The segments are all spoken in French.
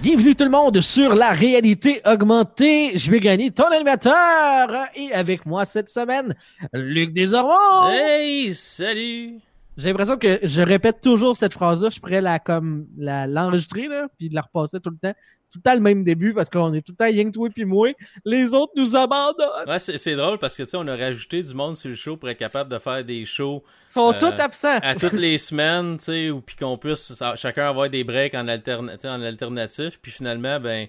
Bienvenue tout le monde sur la réalité augmentée. Je vais gagner ton animateur et avec moi cette semaine, Luc Desormeaux. Hey, salut! J'ai l'impression que je répète toujours cette phrase-là. Je pourrais la comme la l'enregistrer là, puis de la repasser tout le temps. Tout le temps le même début parce qu'on est tout le temps Yang toi puis moi. Les autres nous abandonnent. Ouais, c'est c'est drôle parce que tu sais, on a rajouté du monde sur le show pour être capable de faire des shows Ils sont Euh, tous absents. à toutes les semaines, tu sais, ou puis qu'on puisse chacun avoir des breaks en, alterna en alternatif, puis finalement, ben,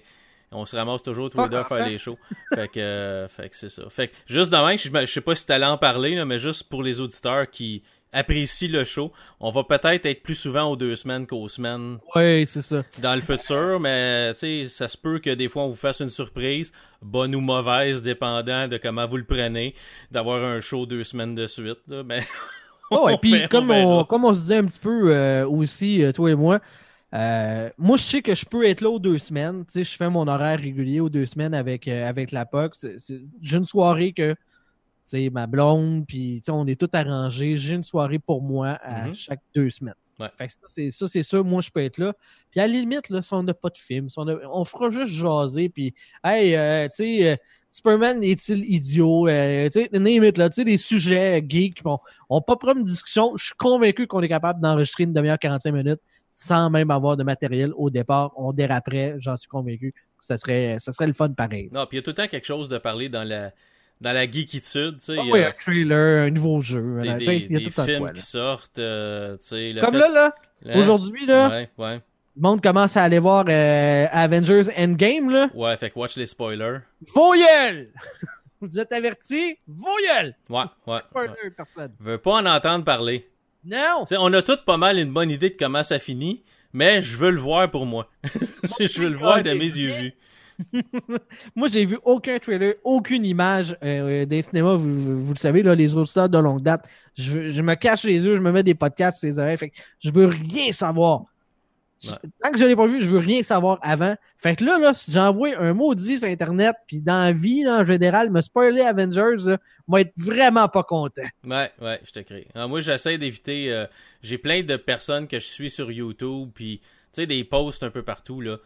on se ramasse toujours tous les deux à faire les shows. Fait que, euh, fait que c'est ça. Fait que juste demain, je, je sais pas si t'allais en parler, là, mais juste pour les auditeurs qui apprécient le show, on va peut-être être plus souvent aux deux semaines qu'aux semaines Oui, c'est ça. dans le futur, mais ça se peut que des fois on vous fasse une surprise, bonne ou mauvaise, dépendant de comment vous le prenez, d'avoir un show deux semaines de suite. Là, mais Oh, et puis comme on, comme on se disait un petit peu euh, aussi, euh, toi et moi, euh, moi je sais que je peux être là aux deux semaines. Tu sais, je fais mon horaire régulier aux deux semaines avec, euh, avec la POC. C'est- J'ai une soirée que sais, ma blonde, puis on est tout arrangé. J'ai une soirée pour moi à Mhm. chaque deux semaines. Ouais. Fait que ça, c'est sûr, moi je peux être là. Puis à la limite, là, si on n'a pas de film, si on, a- on fera juste jaser, puis hey, euh, tu sais, euh, Superman est-il idiot? Euh, tu sais, name it, là, tu sais, des sujets geeks. Bon, on pas prendre une discussion. Je suis convaincu qu'on est capable d'enregistrer une demi-heure, 45 minutes sans même avoir de matériel au départ. On déraperait, j'en suis convaincu. Ça serait, ça serait le fun pareil. Non, puis il y a tout le temps quelque chose de parler dans la dans la geekitude, tu sais. Ah oui, a un trailer, un nouveau jeu. des, des- il y a des tout films quoi, qui sortent, euh, tu sais. Comme fait- là, là, Hein? aujourd'hui, là, Ouais, ouais. le monde commence à aller voir euh, Avengers Endgame, là. Ouais, fait que watch les spoilers. Vos gueules! Vous êtes avertis? Vos gueules! Ouais, ouais. ouais. Spoiler, personne. Veux pas en entendre parler. Non! Tu sais, on a tous pas mal une bonne idée de comment ça finit, mais je veux le voir pour moi. je veux le voir de mes yeux vus. Moi, j'ai vu aucun trailer, aucune image euh, des cinémas. Vous, vous- vous le savez, là, les auditeurs de longue date. Je, je me cache les yeux, je me mets des podcasts les oreilles. Fait que je veux rien savoir. Je-. Tant que je l'ai pas vu, je veux rien savoir avant. Fait que là, là si j'envoie un maudit sur Internet, puis dans la vie, là, en général, me spoiler Avengers, là, moi être vraiment pas content. Ouais, ouais, je te crée. Alors, moi, j'essaie d'éviter. euh, J'ai plein de personnes que je suis sur YouTube, puis tu sais, des posts un peu partout, là,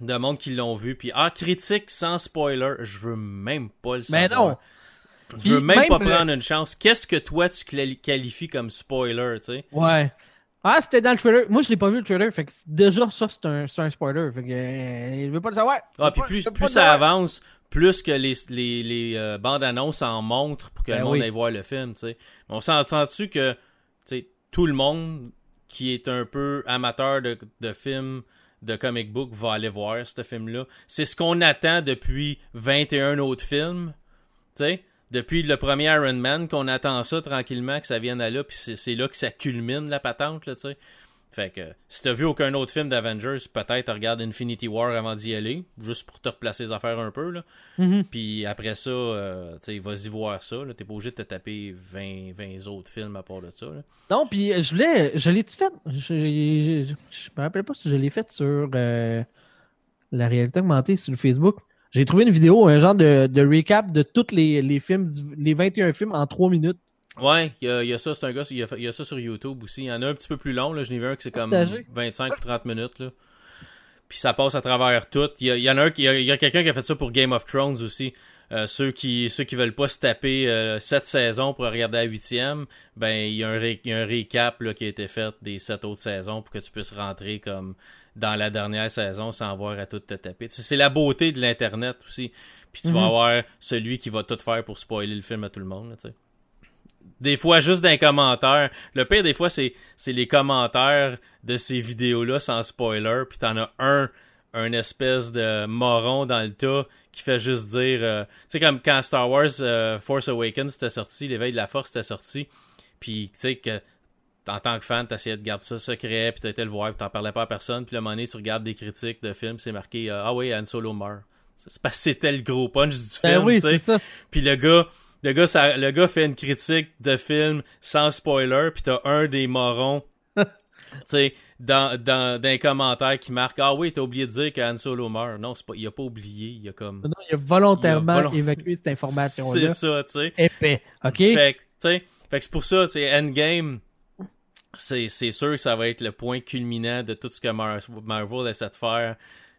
de monde qui l'ont vu, puis ah, critique sans spoiler, je veux même pas le Mais savoir. non. Je veux même, même pas le- prendre une chance. Qu'est-ce que toi, tu quali- qualifies comme spoiler, tu sais? Ouais. Ah, c'était dans le trailer. Moi, je l'ai pas vu le trailer. Fait que déjà, ça, c'est un, c'est un spoiler. Fait que euh, je veux pas le savoir. Ah, puis pas- plus, plus ça avance, plus que les, les, les euh, bandes annonces en montrent pour que Ben le monde oui. aille voir le film, tu sais. On s'entend-tu que, tu sais, tout le monde qui est un peu amateur de, de films, de comic book, va aller voir ce film-là. C'est ce qu'on attend depuis 21 autres films, tu sais. Depuis le premier Iron Man, qu'on attend ça tranquillement, que ça vienne à là, puis c'est là que ça culmine, la patente, là, tu sais. Fait que, si t'as vu aucun autre film d'Avengers, peut-être regarde Infinity War avant d'y aller, juste pour te replacer les affaires un peu, là. Mhm. Puis après ça, euh, tu vas-y voir ça. T'es pas obligé de te taper 20, 20 autres films à part de ça, là. Non, puis euh, je voulais. Je l'ai-tu fait? Je, je, je- je me rappelle pas si je l'ai fait sur euh, la réalité augmentée sur Facebook. J'ai trouvé une vidéo, un genre de, de recap de tous les, les films, les 21 films en 3 minutes. Ouais, il y, y a ça, c'est un gars, il y y a ça sur YouTube aussi. Il y en a un petit peu plus long, là. Je n'ai vu un qui c'est comme Partagé. 25 ou 30 minutes, là. Puis ça passe à travers tout. Il y, en a un qui, il y a, quelqu'un qui a fait ça pour Game of Thrones aussi. Euh, ceux qui ceux qui veulent pas se taper euh, sept saisons pour regarder la huitième, ben il y a un, ré- il y a un récap là, qui a été fait des sept autres saisons pour que tu puisses rentrer comme dans la dernière saison sans avoir à tout te taper. C'est la beauté de l'internet aussi. Puis tu Mhm. vas avoir celui qui va tout faire pour spoiler le film à tout le monde. là, tu sais. Des fois, juste dans les commentaires. Le pire, des fois, c'est c'est les commentaires de ces vidéos-là sans spoiler. Puis t'en as un, un espèce de moron dans le tas qui fait juste dire... euh, tu sais, comme quand Star Wars euh, Force Awakens était sorti, l'éveil de la force était sorti. Puis, tu sais, que en tant que fan, t'essayais de garder ça secret, puis t'étais le voir, puis t'en parlais pas à personne. Puis, le moment donné, tu regardes des critiques de films, c'est marqué euh, Ah oui, Han Solo meurt ». C'est parce que c'était le gros punch du Ben film, oui, tu sais. c'est ça. Puis le gars, le gars, ça, le gars fait une critique de film sans spoiler, puis t'as un des morons, tu sais, dans, dans, dans les commentaires qui marque Ah oui, t'as oublié de dire qu'Han Solo meurt. Non, pas, il a pas oublié. Il a comme. Non, il a volontairement Il a volont- évacué cette information-là. C'est ça, tu sais. Épais. OK? Fait que, fait c'est pour ça, tu sais, Endgame, c'est, sûr que ça va être le point culminant de tout ce que Mar- Marvel essaie de faire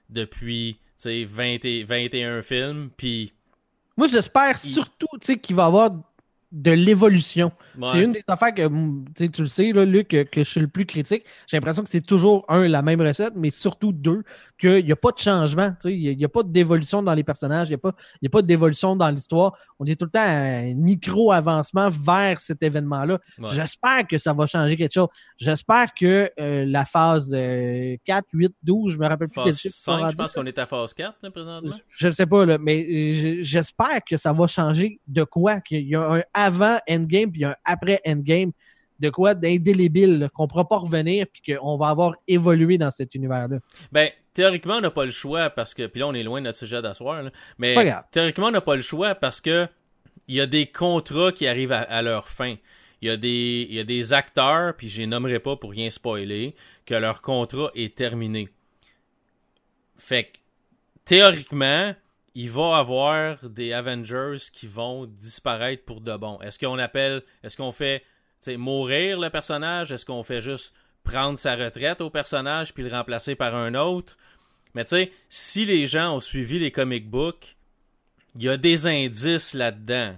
depuis, tu sais, 20 et- 21 films, puis... Moi, j'espère surtout tu sais, qu'il va y avoir de l'évolution. ouais. C'est une des affaires que tu le sais, là, Luc, que, que je suis le plus critique. J'ai l'impression que c'est toujours, un, la même recette, mais surtout, deux, qu'il n'y a pas de changement. Il n'y a, pas d'évolution dans les personnages, il n'y a, pas- il y a pas d'évolution dans l'histoire. On est tout le temps à un micro-avancement vers cet événement-là. Ouais. J'espère que ça va changer quelque chose. J'espère que euh, la phase euh, 4, 8, 12, je me rappelle plus quel Phase chiffre. 5, je pense qu'on est à phase 4, là, présentement. je ne sais pas, là, mais euh, j'espère que ça va changer de quoi? Qu'il y a un avant Endgame puis un après Endgame. De quoi d'indélébile, qu'on ne pourra pas revenir puis qu'on va avoir évolué dans cet univers-là. Ben, théoriquement, on n'a pas le choix parce que. Puis là, on est loin de notre sujet d'asseoir. Mais théoriquement, on n'a pas le choix parce que il y a des contrats qui arrivent à, à leur fin. Il y, a des, il y a des acteurs, puis je les nommerai pas pour rien spoiler, que leur contrat est terminé. Fait que, théoriquement, il va avoir des Avengers qui vont disparaître pour de bon. Est-ce qu'on appelle, est-ce qu'on fait mourir le personnage? Est-ce qu'on fait juste prendre sa retraite au personnage puis le remplacer par un autre? Mais tu sais, si les gens ont suivi les comic books, il y a des indices là-dedans.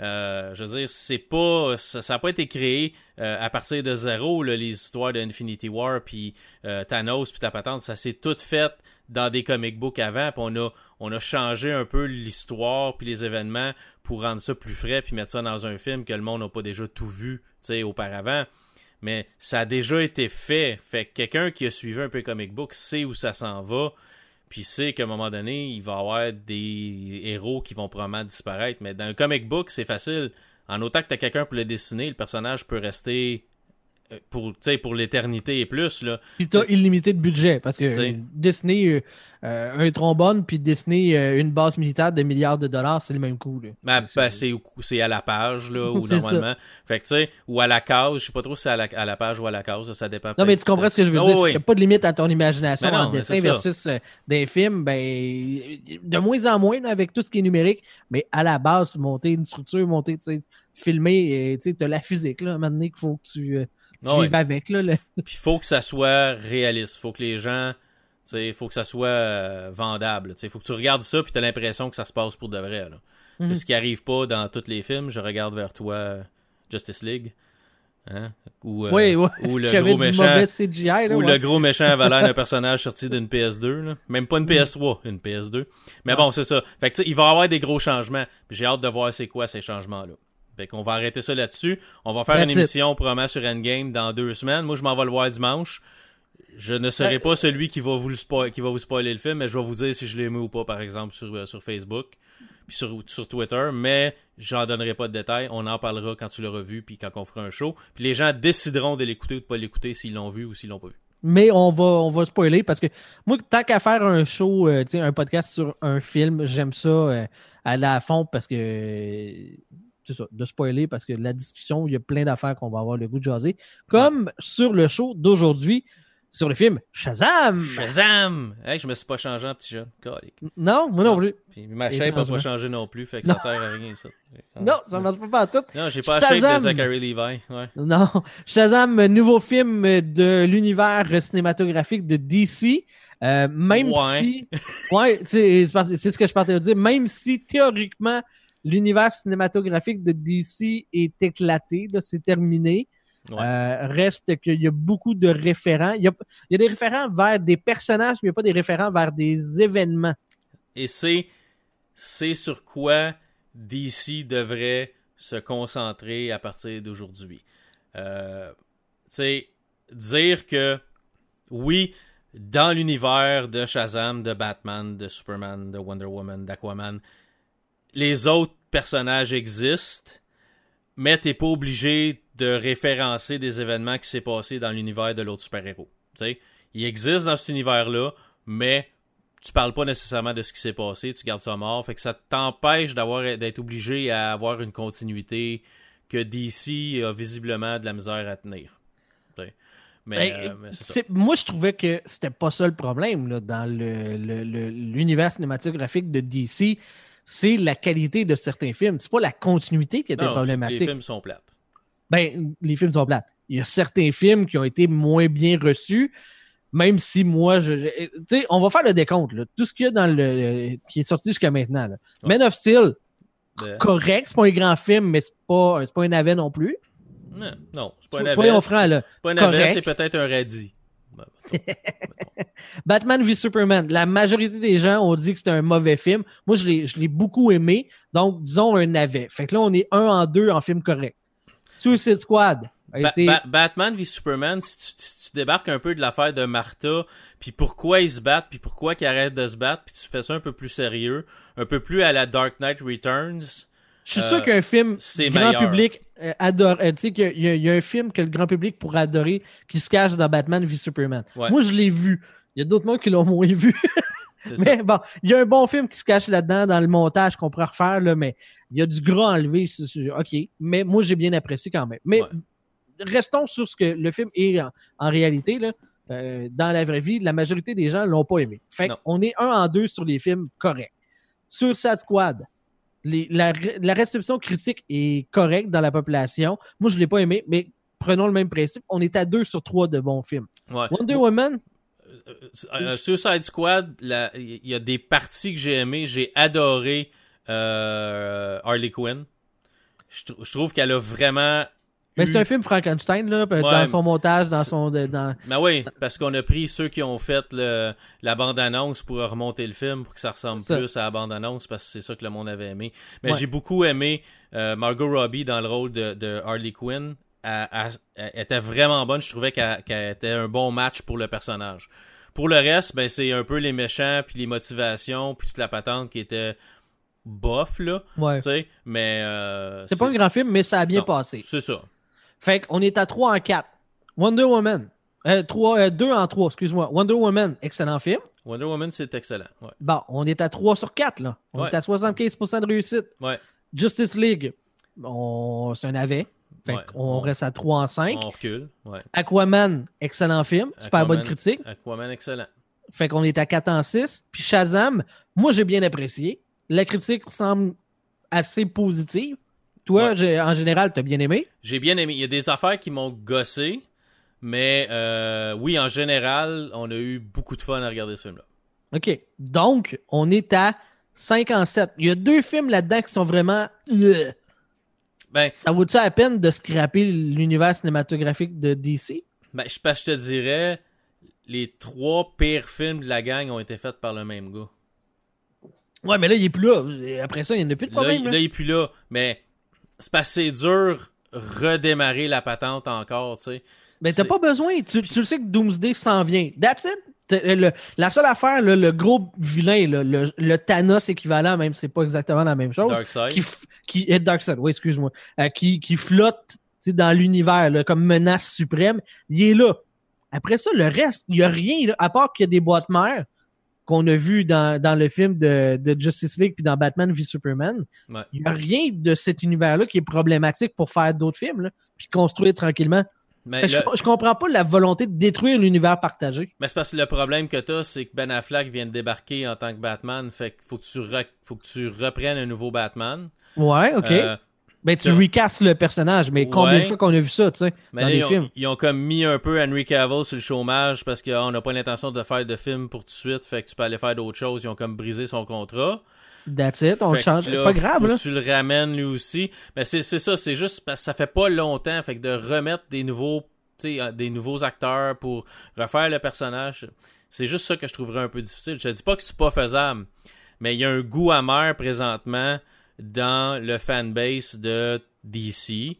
Euh, je veux dire, c'est pas, ça n'a pas été créé euh, à partir de zéro, les histoires d'Infinity War, puis euh, Thanos, puis ta patente, ça s'est tout fait dans des comic books avant, puis on a, on a changé un peu l'histoire, puis les événements pour rendre ça plus frais, puis mettre ça dans un film que le monde n'a pas déjà tout vu, auparavant. Mais ça a déjà été fait. Fait que quelqu'un qui a suivi un peu les comic book sait où ça s'en va, puis sait qu'à un moment donné, il va y avoir des héros qui vont probablement disparaître. Mais dans un comic book, c'est facile. En autant que tu as quelqu'un pour le dessiner, le personnage peut rester pour, pour l'éternité et plus. Là. Puis tu as illimité de budget parce que T'sais. dessiner euh, euh, un trombone puis dessiner euh, une base militaire de milliards de dollars, c'est le même coût. là. Ben, C'est- ben, c'est, c'est à la page, là, ou C'est ça. normalement. Fait que, ou à la case. Je sais pas trop si c'est à la, à la page ou à la case. Ça dépend. Non, mais tu comprends ce que je veux Oh, dire. c'est oui. qu'il n'y a pas de limite à ton imagination Ben non, en dessin c'est versus euh, des films. Ben, de moins en moins là, avec tout ce qui est numérique, mais à la base, monter une structure, monter, tu sais, filmer, tu as la physique, là, maintenant qu'il faut que tu, euh, tu Ah ouais. vives avec. Là, le- Puis faut que ça soit réaliste. Faut que les gens. Tu sais, faut que ça soit euh, vendable. Tu sais, faut que tu regardes ça puis t'as l'impression que ça se passe pour de vrai. Là. Mhm. C'est ce qui arrive pas dans tous les films. Je regarde vers toi euh, Justice League. Hein? Ou, euh, Oui, oui. ou le gros méchant. CGI. Là, Ou ouais. le gros méchant avait l'air d'un personnage sorti d'une PS2. Là. Même pas une PS3, une PS2. Mais Ouais. bon, c'est ça. Fait que tu sais, il va y avoir des gros changements. J'ai hâte de voir c'est quoi ces changements-là. Fait qu'on va arrêter ça là-dessus. On va faire That's une it. émission probablement sur Endgame dans deux semaines. Moi, je m'en vais le voir dimanche. Je ne serai pas celui qui va vous le spoil- qui va vous spoiler le film, mais je vais vous dire si je l'ai aimé ou pas, par exemple, sur, euh, sur Facebook, puis sur, sur Twitter, mais j'en donnerai pas de détails. On en parlera quand tu l'auras vu, puis quand on fera un show. Puis les gens décideront de l'écouter ou de pas l'écouter s'ils l'ont vu ou s'ils l'ont pas vu. Mais on va, on va spoiler parce que moi, tant qu'à faire un show, euh, un podcast sur un film, j'aime ça euh, aller à fond parce que ça, de spoiler parce que la discussion, il y a plein d'affaires qu'on va avoir le goût de jaser. Comme sur le show d'aujourd'hui, sur le film Shazam! Shazam! Hey, je me suis pas changé en petit jeune. Calique. Non, moi non plus. Puis ma shape a pas changé non plus, fait que Non. ça sert à rien, ça. Non, ça marche pas partout. Non, j'ai pas la shape de Shazam! Zachary Levi. Ouais. Non. Shazam, nouveau film de l'univers cinématographique de DC. Euh, même Ouais. si. Ouais, c'est ce que je partais de dire. Même si théoriquement, l'univers cinématographique de DC est éclaté, c'est terminé. Ouais. Euh, reste qu'il y a beaucoup de référents. Il y a, il y a des référents vers des personnages, mais il n'y a pas des référents vers des événements. Et c'est c'est sur quoi DC devrait se concentrer à partir d'aujourd'hui. Euh, tu dire que oui, dans l'univers de Shazam, de Batman, de Superman, de Wonder Woman, d'Aquaman, les autres personnages existent, mais t'es pas obligé de référencer des événements qui s'est passé dans l'univers de l'autre super-héros. Il existe dans cet univers-là, mais tu parles pas nécessairement de ce qui s'est passé, tu gardes ça mort, fait que ça t'empêche d'avoir d'être obligé à avoir une continuité que DC a visiblement de la misère à tenir. Mais, Ben, euh, mais ça. moi, je trouvais que c'était pas ça le problème là, dans le- le- le- l'univers cinématographique de DC. C'est la qualité de certains films. C'est pas la continuité qui était Non, problématique. Les films sont plates. Ben, les films sont plates. Il y a certains films qui ont été moins bien reçus, même si moi, je. je- Tu sais, on va faire le décompte. là. Tout ce qu'il y a dans le. qui est sorti jusqu'à maintenant. là. Man of Steel, De- correct. C'est pas un grand film, mais c'est pas, c'est pas un navet non plus. Non, non, c'est pas un navet. Soyons francs, là. C'est pas un navet, correct. c'est peut-être un radis. Batman v Superman, la majorité des gens ont dit que c'était un mauvais film. Moi, je l'ai, je l'ai beaucoup aimé. Donc, disons un navet. Fait que là, on est un en deux en film correct. Suicide Squad a Ba- été. Ba- Batman v Superman, si tu, si tu débarques un peu de l'affaire de Martha, puis pourquoi ils se battent, puis pourquoi ils arrêtent de se battre, puis tu fais ça un peu plus sérieux, un peu plus à la Dark Knight Returns. je suis euh, sûr qu'un film grand meilleur. public euh, adore. euh, tu sais, qu'il y a- y, un film que le grand public pourrait adorer qui se cache dans Batman v Superman. Ouais. Moi, je l'ai vu. Il y a d'autres mondes qui l'ont moins vu. Ça. Mais bon, il y a un bon film qui se cache là-dedans dans le montage qu'on pourrait refaire, là, mais il y a du gras enlevé. OK. Mais moi, j'ai bien apprécié quand même. Mais Ouais. restons sur ce que le film est en, en réalité. Là, euh, dans la vraie vie, la majorité des gens l'ont pas aimé. Fait qu'on est un en deux sur les films corrects. Sur Sad Squad, les- la, la réception critique est correcte dans la population. Moi, je l'ai pas aimé, mais prenons le même principe. On est à deux sur trois de bons films. Ouais. Wonder Woman, Euh, euh, Suicide Squad, il y a des parties que j'ai aimées. J'ai adoré euh, Harley Quinn. Je trouve qu'elle a vraiment. Eu- c'est un film Frankenstein là, dans son montage, dans son. dans... Ben oui, parce qu'on a pris ceux qui ont fait le, la bande-annonce pour remonter le film pour que ça ressemble ça. plus à la bande-annonce parce que c'est ça que le monde avait aimé. Mais Ouais. j'ai beaucoup aimé euh, Margot Robbie dans le rôle de, de Harley Quinn. Elle, elle- elle était vraiment bonne. Je trouvais qu'elle était un bon match pour le personnage. Pour le reste, ben c'est un peu les méchants, puis les motivations, puis toute la patente qui était bof, là. Ouais. Mais... euh, C'est pas un grand film, mais ça a bien non, passé. C'est ça. Fait qu'on est à 3 en 4. Wonder Woman. Euh, 3, 2 en 3, excuse-moi. Wonder Woman, excellent film. Wonder Woman, c'est excellent. Ouais. Bon, on est à 3 sur 4, là. On Ouais. est à 75% de réussite. Ouais. Justice League, on... c'est un avet. Fait Ouais. qu'on On- reste à 3 en 5. On recule. Ouais. Aquaman, excellent film. Super bonne critique. Aquaman, excellent. Fait qu'on est à 4 en 6. Puis Shazam, moi, j'ai bien apprécié. La critique semble assez positive. Toi, Ouais. en général, t'as bien aimé? J'ai bien aimé. Il y a des affaires qui m'ont gossé, mais euh, oui, en général, on a eu beaucoup de fun à regarder ce film-là. OK. Donc, on est à 5 en 7. Il y a deux films là-dedans qui sont vraiment. euh, Ben, Ça vaut-tu la peine de scraper l'univers cinématographique de DC? ben je, je te dirais, les trois pires films de la gang ont été faits par le même gars. Ouais, mais là, il est plus là. Après ça, il n'y en a plus de problème. là, il est plus là. Mais c'est parce que c'est dur redémarrer la patente encore, tu sais. Mais t'as pas besoin. Tu, tu le sais que Doomsday s'en vient. That's it. Le- la seule affaire, le gros vilain, le, le Thanos équivalent, même si c'est pas exactement la même chose, Darkseid. qui, qui est Darkseid, oui, excuse-moi, euh, qui, qui flotte dans l'univers comme menace suprême, il est là. Après ça, le reste, il n'y a rien, là, à part qu'il y a des boîtes mères qu'on a vu dans, dans le film de, de Justice League puis dans Batman v Superman. Ouais. Il n'y a rien de cet univers-là qui est problématique pour faire d'autres films, là, puis construire tranquillement. Mais, le- je, je comprends pas la volonté de détruire l'univers partagé. mais c'est parce que le problème que t'as, c'est que Ben Affleck vient de débarquer en tant que Batman. Fait qu'il faut que tu re- faut que tu reprennes un nouveau Batman. Ouais, ok. Euh, ben, tu recastes le personnage, mais combien Ouais. de fois qu'on a vu ça, tu sais, dans là, des ils, ont, films? ils ont comme mis un peu Henry Cavill sur le chômage parce qu'on n'a pas l'intention de faire de film pour tout de suite, fait que tu peux aller faire d'autres choses. Ils ont comme brisé son contrat. That's it, on le change. C'est pas grave, là. tu le ramènes lui aussi. Mais c'est ça, c'est juste parce que ça fait pas longtemps, fait que de remettre des nouveaux, euh, des nouveaux acteurs pour refaire le personnage, c'est juste ça que je trouverais un peu difficile. Je te dis pas que c'est pas faisable, mais il y a un goût amer présentement dans le fanbase de DC.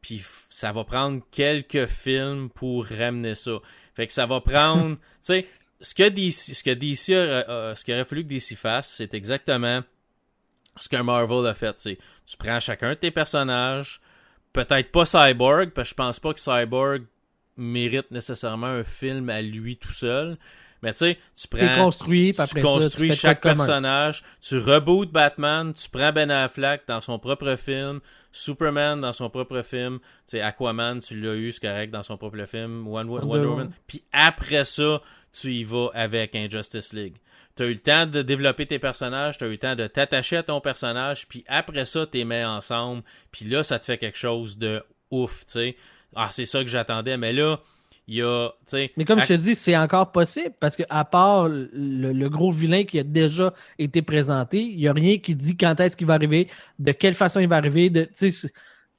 Puis ça va prendre quelques films pour ramener ça. Fait que ça va prendre, tu sais, ce que DC, ce que DC, ce qu'il aurait fallu que DC fasse, c'est exactement ce qu'un Marvel a fait. C'est, tu prends chacun de tes personnages, peut-être pas Cyborg, parce que je pense pas que Cyborg mérite nécessairement un film à lui tout seul, Mais tu sais, tu prends. construit, tu après ça, construis tu chaque commun. personnage, tu rebootes Batman, tu prends Ben Affleck dans son propre film, Superman dans son propre film, tu sais, Aquaman, tu l'as eu, c'est correct, dans son propre film, Wonder, Wonder Wonder Woman. Puis après ça, tu y vas avec un Justice League. Tu as eu le temps de développer tes personnages, tu as eu le temps de t'attacher à ton personnage, puis après ça, tu les mets ensemble, puis là, ça te fait quelque chose de ouf, tu sais. Ah, c'est ça que j'attendais, mais là, il y a. Mais comme à- je te dis, c'est encore possible parce que à part le, le gros vilain qui a déjà été présenté, il n'y a rien qui dit quand est-ce qu'il va arriver, de quelle façon il va arriver. De,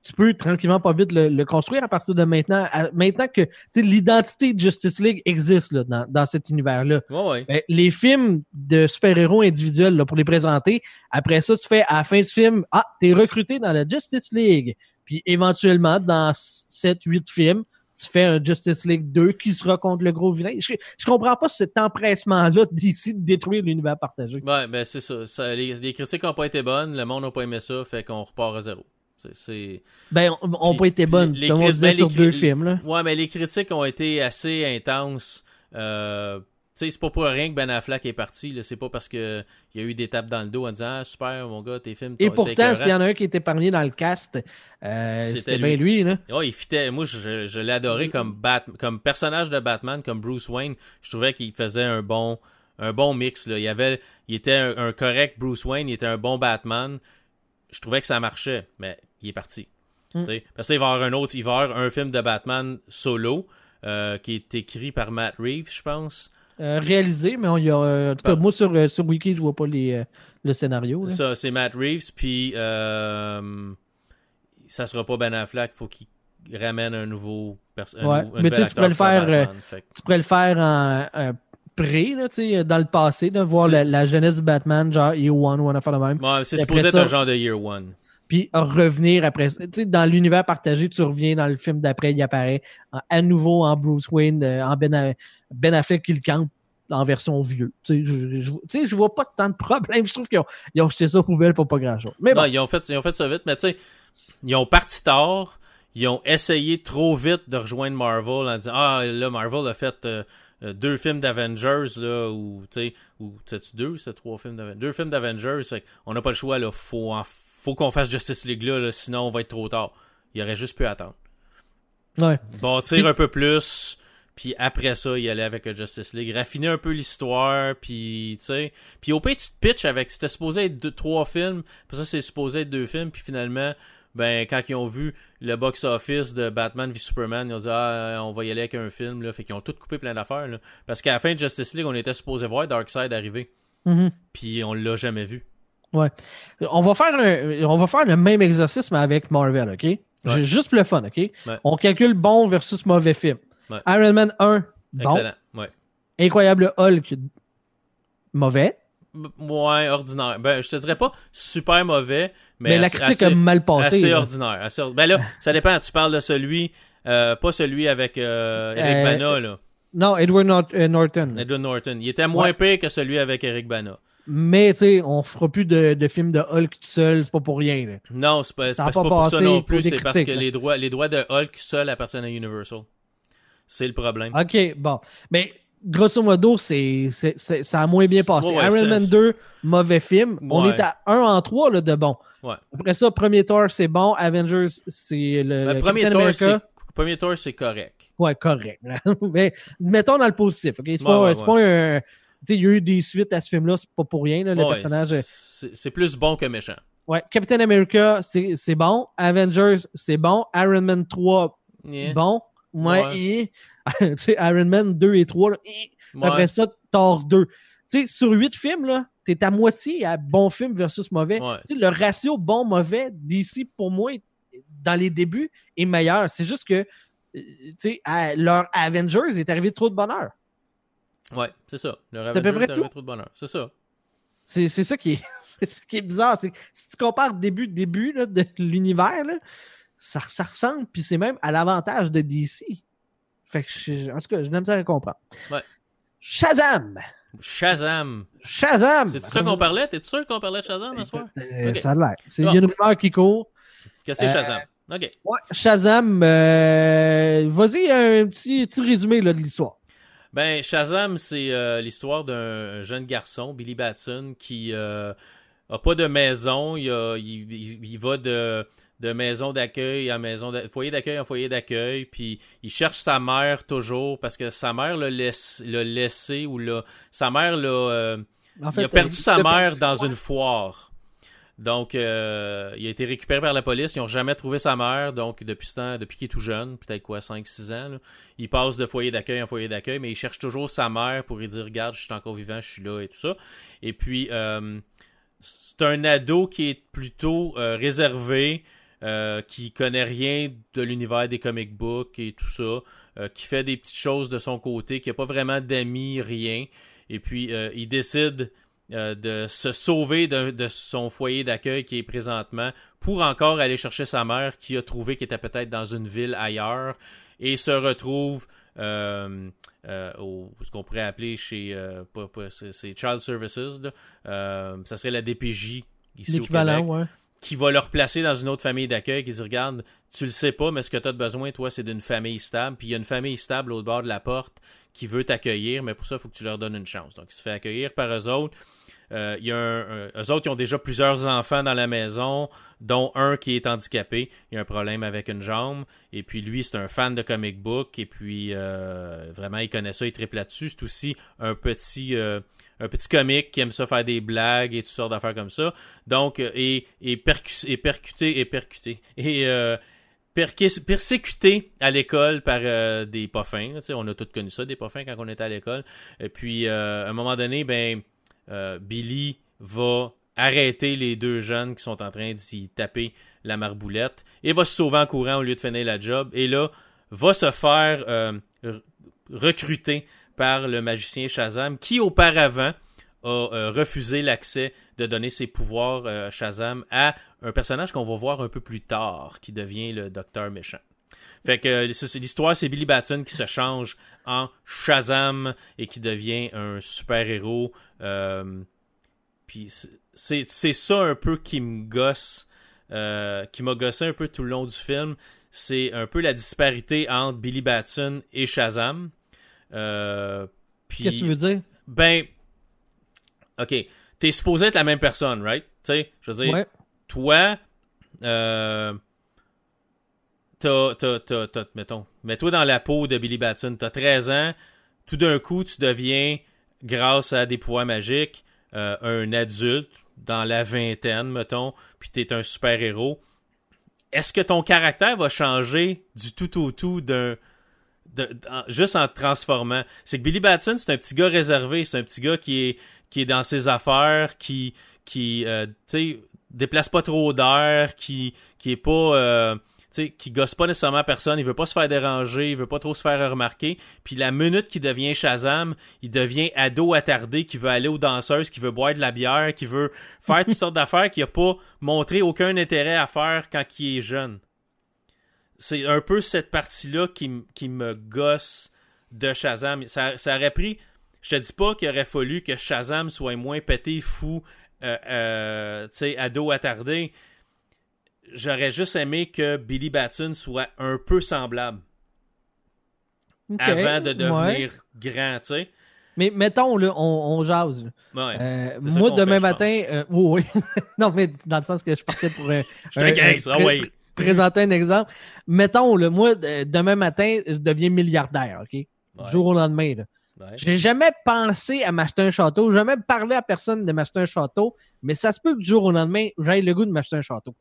tu peux tranquillement pas vite le, le construire à partir de maintenant. À- maintenant que l'identité de Justice League existe là, dans, dans cet univers-là. Ben, les films de super-héros individuels là, pour les présenter, après ça, tu fais à la fin du film, ah, t'es recruté dans la Justice League. Puis éventuellement, dans 7-8 films, tu fais un Justice League 2 qui sera contre le gros vilain. Je, je comprends pas cet empressement-là d'ici de détruire l'univers partagé. Ouais, ben c'est ça. Ça- les, les critiques n'ont pas été bonnes, le monde n'a pas aimé ça, fait qu'on repart à zéro. C'est- C'est... Ben, on, pas été bonnes, les comme on disait ben, sur deux films. Là. Ouais, mais les critiques ont été assez intenses. Euh, sais, c'est pas pour rien que Ben Affleck est parti. C'est pas parce que il y a eu des tapes dans le dos en disant Ah, super, mon gars, tes films. Et pourtant, s'il y en a un qui était épargné dans le cast, euh, C'était bien lui. Là. Ouais, il fitait. Moi, je, adoré comme, Bat, comme personnage de Batman, comme Bruce Wayne. Je trouvais qu'il faisait un bon, un bon mix. Là. Il, avait, il était un, un correct Bruce Wayne, il était un bon Batman. Je trouvais que ça marchait, mais il est parti. Mm. Sais. Parce qu'il va y avoir un autre, il va y avoir un film de Batman solo euh, qui est écrit par Matt Reeves, je pense. Euh, réalisé, mais on y a. euh, en tout cas, moi sur, euh, sur Wiki, je vois pas les, le scénario. là. Ça, c'est Matt Reeves, puis ça sera pas Ben Affleck, faut qu'il ramène un nouveau personnage. Ouais, mais tu sais, tu pourrais le faire, euh, Tu pourrais le faire en, en pré, là, dans le passé, de voir la, la jeunesse du Batman, genre Year One ou un affaire de même. Ouais, c'est supposé être un genre de Year One. Puis revenir après. Tu sais, dans l'univers partagé, tu reviens dans le film d'après, il apparaît à nouveau en Bruce Wayne, euh, en Ben, ben Affleck qui le campe en version vieux. Tu sais, je, je, tu sais, je vois pas tant de problèmes. Je trouve qu'ils ont, ils ont jeté ça aux poubelles pour pas grand-chose. Mais bon, Non, ils ont, fait, ils ont fait ça vite, mais tu sais, ils ont parti tard. Ils ont essayé trop vite de rejoindre Marvel en disant Ah, là, Marvel a fait euh, euh, deux films d'Avengers, là, ou, tu sais, ou, deux, c'est trois films d'Avengers? Deux films d'Avengers, fait on n'a pas le choix, là, faut, en- faut qu'on fasse Justice League là, là, sinon on va être trop tard. Il aurait juste pu attendre. ouais. Bâtir Puis- un peu plus, puis après ça, y aller avec Justice League. Raffiner un peu l'histoire, puis tu sais. Puis au pire, tu te pitches avec. C'était supposé être deux, trois films, puis ça, c'est supposé être deux films, puis finalement, ben, quand ils ont vu le box-office de Batman v Superman, ils ont dit, ah, on va y aller avec un film, là. Fait qu'ils ont tout coupé plein d'affaires, là. Parce qu'à la fin de Justice League, on était supposé voir Darkseid arriver, Mhm. puis on l'a jamais vu. On va faire un- on va faire le même exercice, mais avec Marvel, OK? Juste pour le fun, OK? On calcule bon versus mauvais film. Ouais. Iron Man 1, bon. Excellent. Ouais. Incroyable Hulk, mauvais. Ouais, ordinaire. Ben, je te dirais pas super mauvais, mais, Mais, la critique assez- a mal passé. assez là. ordinaire. assez Ben là, ça dépend. Tu parles de celui, euh, pas celui avec euh, Eric Euh, Bana, là. Non, Edward euh, Norton. Edward Norton. Il était moins Ouais. pire que celui avec Eric Bana. Mais, tu sais, on fera plus de, de films de Hulk tout seul, c'est pas pour rien. là. Non, c'est pas, pas, pas pour ça non plus. C'est parce que là. les droits, les droits de Hulk seuls appartiennent à Universal. C'est le problème. OK, bon. Mais, grosso modo, c'est, ça a moins bien passé. Ouais, Iron Man 2, mauvais film. On est à 1 en 3 là, de bon. Ouais. Après ça, premier Thor, c'est bon. Avengers, c'est le, Le le premier tour, c'est premier tour, c'est correct. Ouais, correct. Mais mettons dans le positif. ok? C'est pas, pas un. Il y a eu des suites à ce film-là, c'est pas pour rien. là, le Ouais, personnage. c'est plus bon que méchant. Ouais, Captain America, c'est bon. Avengers, c'est bon. Iron Man 3, Yeah. bon. Ouais. et- sais, Iron Man 2 et 3, là, et- Ouais. après ça, Thor 2. Tu sais, sur 8 films, là, t'es à moitié à bon film versus mauvais. Le ratio bon-mauvais d'ici, pour moi, dans les débuts, est meilleur. C'est juste que, euh, leur Avengers est arrivé trop de bonheur. Ouais, c'est ça. Le C'est à peu près tout. de bonheur. C'est ça. C'est c'est ça qui est, c'est ça qui est bizarre. C'est si tu compares début début là, de l'univers, là, ça, ça ressemble, puis c'est même à l'avantage de DC. Fait que je- en tout cas, je n'aime ça à comprendre. Ouais. Shazam! Shazam. Shazam! C'est ça qu'on parlait? T'es sûr qu'on parlait de Shazam ce soir? Euh. Ça a l'air. C'est- Il y a une rumeur qui court. Que c'est Euh, Shazam? Ok. Ouais, Shazam, euh, vas-y, un petit, petit résumé là, de l'histoire. Ben, Shazam, c'est euh, l'histoire d'un jeune garçon, Billy Batson, qui euh, a pas de maison. Il, a- il- il- il va de, de maison d'accueil à maison d'a- foyer d'accueil en foyer d'accueil. Puis il cherche sa mère toujours parce que sa mère l'a laissé, l'a laissé ou l'a. Sa mère l'a. euh, En il a perdu sa mère perdu. dans une foire. Donc, euh, il a été récupéré par la police. Ils n'ont jamais trouvé sa mère. Donc, depuis ce temps, depuis qu'il est tout jeune, peut-être quoi, 5-6 ans, là, il passe de foyer d'accueil en foyer d'accueil, mais il cherche toujours sa mère pour lui dire Regarde, je suis encore vivant, je suis là et tout ça. Et puis, euh, c'est un ado qui est plutôt euh, réservé, euh, qui connaît rien de l'univers des comic books et tout ça, euh, qui fait des petites choses de son côté, qui n'a pas vraiment d'amis, rien. Et puis, il décide euh, de se sauver de, de son foyer d'accueil qui est présentement pour encore aller chercher sa mère qui a trouvé qu'elle était peut-être dans une ville ailleurs et se retrouve euh, euh, au ce qu'on pourrait appeler chez pas- pas- c'est Child Services là. Ça serait la DPJ ici au Québec ouais. qui va le replacer dans une autre famille d'accueil qui dit regarde tu le sais pas mais ce que tu as besoin toi c'est d'une famille stable puis il y a une famille stable au bord de la porte qui veut t'accueillir mais pour ça il faut que tu leur donnes une chance donc il se fait accueillir par eux autres Euh, y a un, eux autres qui ont déjà plusieurs enfants dans la maison dont un qui est handicapé. Il a un problème avec une jambe. Et puis lui c'est un fan de comic book. Et puis euh, vraiment il connaît ça il triple là-dessus. C'est aussi un petit euh, un petit comique qui aime ça faire des blagues et toutes sortes d'affaires comme ça. Donc, euh, et, et, percu- et percuté, et percuté, et euh, persécuté à l'école par euh, des poffins. on a tous connu ça, des poffins, quand on était à l'école. Et puis, euh, à un moment donné, ben, euh, Billy va arrêter les deux jeunes qui sont en train d'y taper la marboulette et va se sauver en courant au lieu de finir la job. Et là, va se faire euh, recruter par le magicien Shazam qui auparavant a euh, refusé l'accès de donner ses pouvoirs euh, Shazam à un personnage qu'on va voir un peu plus tard qui devient le docteur méchant. Fait que euh, l'histoire, c'est Billy Batson qui se change en Shazam et qui devient un super-héros. Euh, puis c'est- ça un peu qui me gosse, euh, qui m'a gossé un peu tout le long du film. C'est un peu la disparité entre Billy Batson et Shazam. Euh, puis- Qu'est-ce que tu veux dire? ben, ok, t'es supposé être la même personne, right? Tu sais, je veux dire, Ouais. toi, euh, t'as, mettons, mets-toi dans la peau de Billy Batson, t'as 13 ans, tout d'un coup, tu deviens, grâce à des pouvoirs magiques, euh, un adulte, dans la vingtaine, mettons, puis t'es un super-héros. Est-ce que ton caractère va changer du tout au tout d'un, juste en te transformant? C'est que Billy Batson, c'est un petit gars réservé, c'est un petit gars qui est, qui est dans ses affaires, qui, qui euh, déplace pas trop d'air, qui, qui est pas, euh, sais, qui gosse pas nécessairement personne, il veut pas se faire déranger, il veut pas trop se faire remarquer. Puis la minute qu'il devient Shazam, il devient ado attardé, qui veut aller aux danseuses, qui veut boire de la bière, qui veut faire toutes sortes d'affaires, qui a pas montré aucun intérêt à faire quand il est jeune c'est un peu cette partie-là qui, me gosse de Shazam. Ça, ça aurait pris. Je te dis pas qu'il aurait fallu que Shazam soit moins pété, fou, euh, euh, tu sais, ado attardé. J'aurais juste aimé que Billy Batson soit un peu semblable avant de ouais. devenir grand, tu sais. Mais mettons, là, on, on jase. là. Ouais. Euh, moi, demain fait, matin, euh, oui, oui. non, mais dans le sens que je partais pour euh, Je te ah ouais. présenter un exemple. Mettons, là, moi, demain matin, je deviens milliardaire, OK? Ouais, Jour au lendemain. Là. ouais. J'ai jamais pensé à m'acheter un château, jamais parlé à personne de m'acheter un château, mais ça se peut que du jour au lendemain, j'aille le goût de m'acheter un château.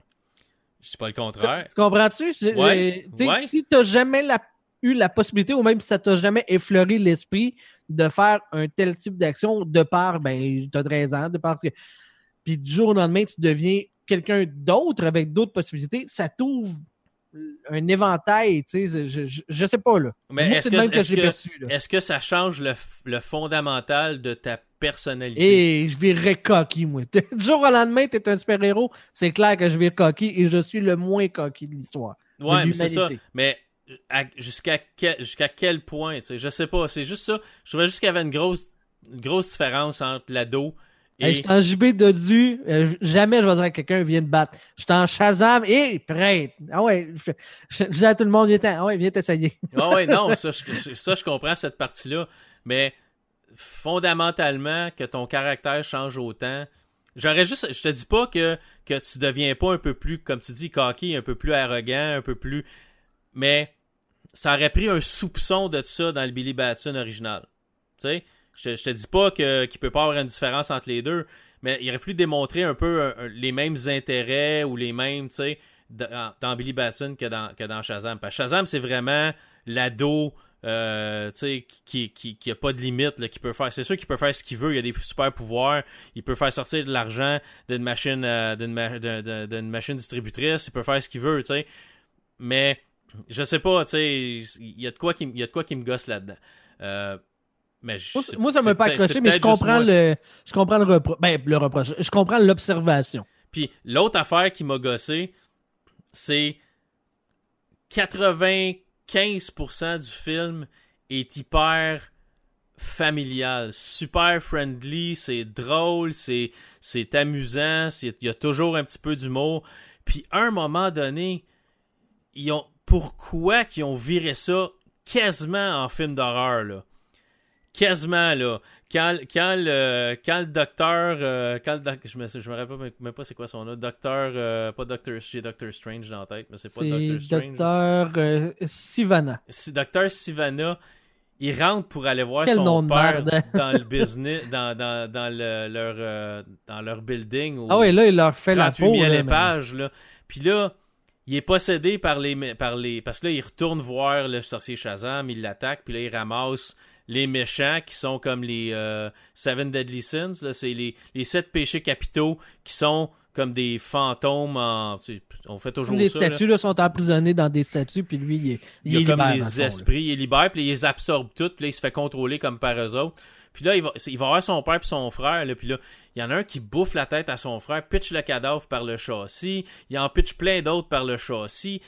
Je dis pas le contraire. Tu comprends-tu? Ouais, euh, ouais. Si tu n'as jamais la- eu la possibilité, ou même si ça t'a jamais effleuré l'esprit de faire un tel type d'action de par, ben, tu as 13 ans, de par que. Puis du jour au lendemain, tu deviens quelqu'un d'autre avec d'autres possibilités, ça t'ouvre un éventail, tu sais, je, je, je sais pas, là. Mais Moi, est-ce c'est que, le même que l'ai que- est-ce que ça change le, le fondamental de ta personnalité? Et je virerais coquille, moi. Du jour au lendemain, tu es un super-héros, c'est clair que je vire coquille et je suis le moins coquille de l'histoire. Ouais, de mais c'est ça. Mais jusqu'à quel, quel point, tu sais, je sais pas. C'est juste ça. Je trouvais juste qu'il y avait une grosse, une grosse différence entre l'ado et. Hey, je suis en JB Dodu. euh, jamais je vais dire à quelqu'un viens te battre. Je suis en Shazam et prête. Ah ouais, je, je- je dis à tout le monde, viens ah ouais, viens t'essayer. Ah ouais, non, ça je, ça, je comprends cette partie-là. mais fondamentalement, que ton caractère change autant. J'aurais juste, je te dis pas que, que tu deviens pas un peu plus, comme tu dis, cocky, un peu plus arrogant, un peu plus, mais ça aurait pris un soupçon de ça dans le Billy Batson original. Tu sais, je te, dis pas que, qu'il peut pas avoir une différence entre les deux, mais il aurait fallu démontrer un peu un- un- les mêmes intérêts ou les mêmes, tu sais, dans, Billy Batson que dans, que dans Shazam. Parce que Shazam, c'est vraiment l'ado, euh, qui, qui, qui a pas de limite, qui peut faire. C'est sûr qu'il peut faire ce qu'il veut, il a des super pouvoirs, il peut faire sortir de l'argent d'une machine, euh, d'une, ma- d'un- d'un- d'une machine distributrice, il peut faire ce qu'il veut, tu sais. Mais, je sais pas, tu sais, il y a de quoi qui, m- il y a de quoi qui me gosse là-dedans. Euh, mais je- Moi, ça c'est m'a pas accroché, mais je comprends le, je comprends le reproche. Ben, le reproche. Je comprends l'observation. Puis l'autre affaire qui m'a gossé, c'est 95% du film est hyper familial, super friendly, c'est drôle, c'est c'est amusant, il y a toujours un petit peu d'humour. Puis à un moment donné, ils ont pourquoi qu'ils ont viré ça quasiment en film d'horreur là? Quasiment là. Quand, quand, le, quand le docteur. euh, quand le doc- je, me, je me rappelle même- pas c'est quoi son nom. Docteur. euh, pas Docteur. J'ai Doctor Strange dans la tête, mais c'est pas Doctor Strange. Docteur euh, Sivana. Si Docteur Sivana. Il rentre pour aller voir Quel son père merde. dans le business, dans, dans, dans, le- leur, dans leur building. au Ah oui, là, il leur fait la 38 peau. 000 là, mais- épages, là. Puis là, il est possédé par les, par les. Parce que là, il retourne voir le sorcier Shazam, il l'attaque, puis là, il ramasse les méchants qui sont comme les euh, Seven Deadly Sins. là. C'est les, les sept péchés capitaux qui sont comme des fantômes en. tu sais, on fait toujours Les ça. là. statues là, sont emprisonnées dans des statues, puis lui, il, est- Il il est a comme libère, les là. esprits, il les libère, puis il les absorbe toutes, puis là, il se fait contrôler comme par eux autres. Puis là, il va, il va avoir son père puis son frère, là, puis là, il y en a un qui bouffe la tête à son frère, pitch le cadavre par le châssis, il en pitch plein d'autres par le châssis.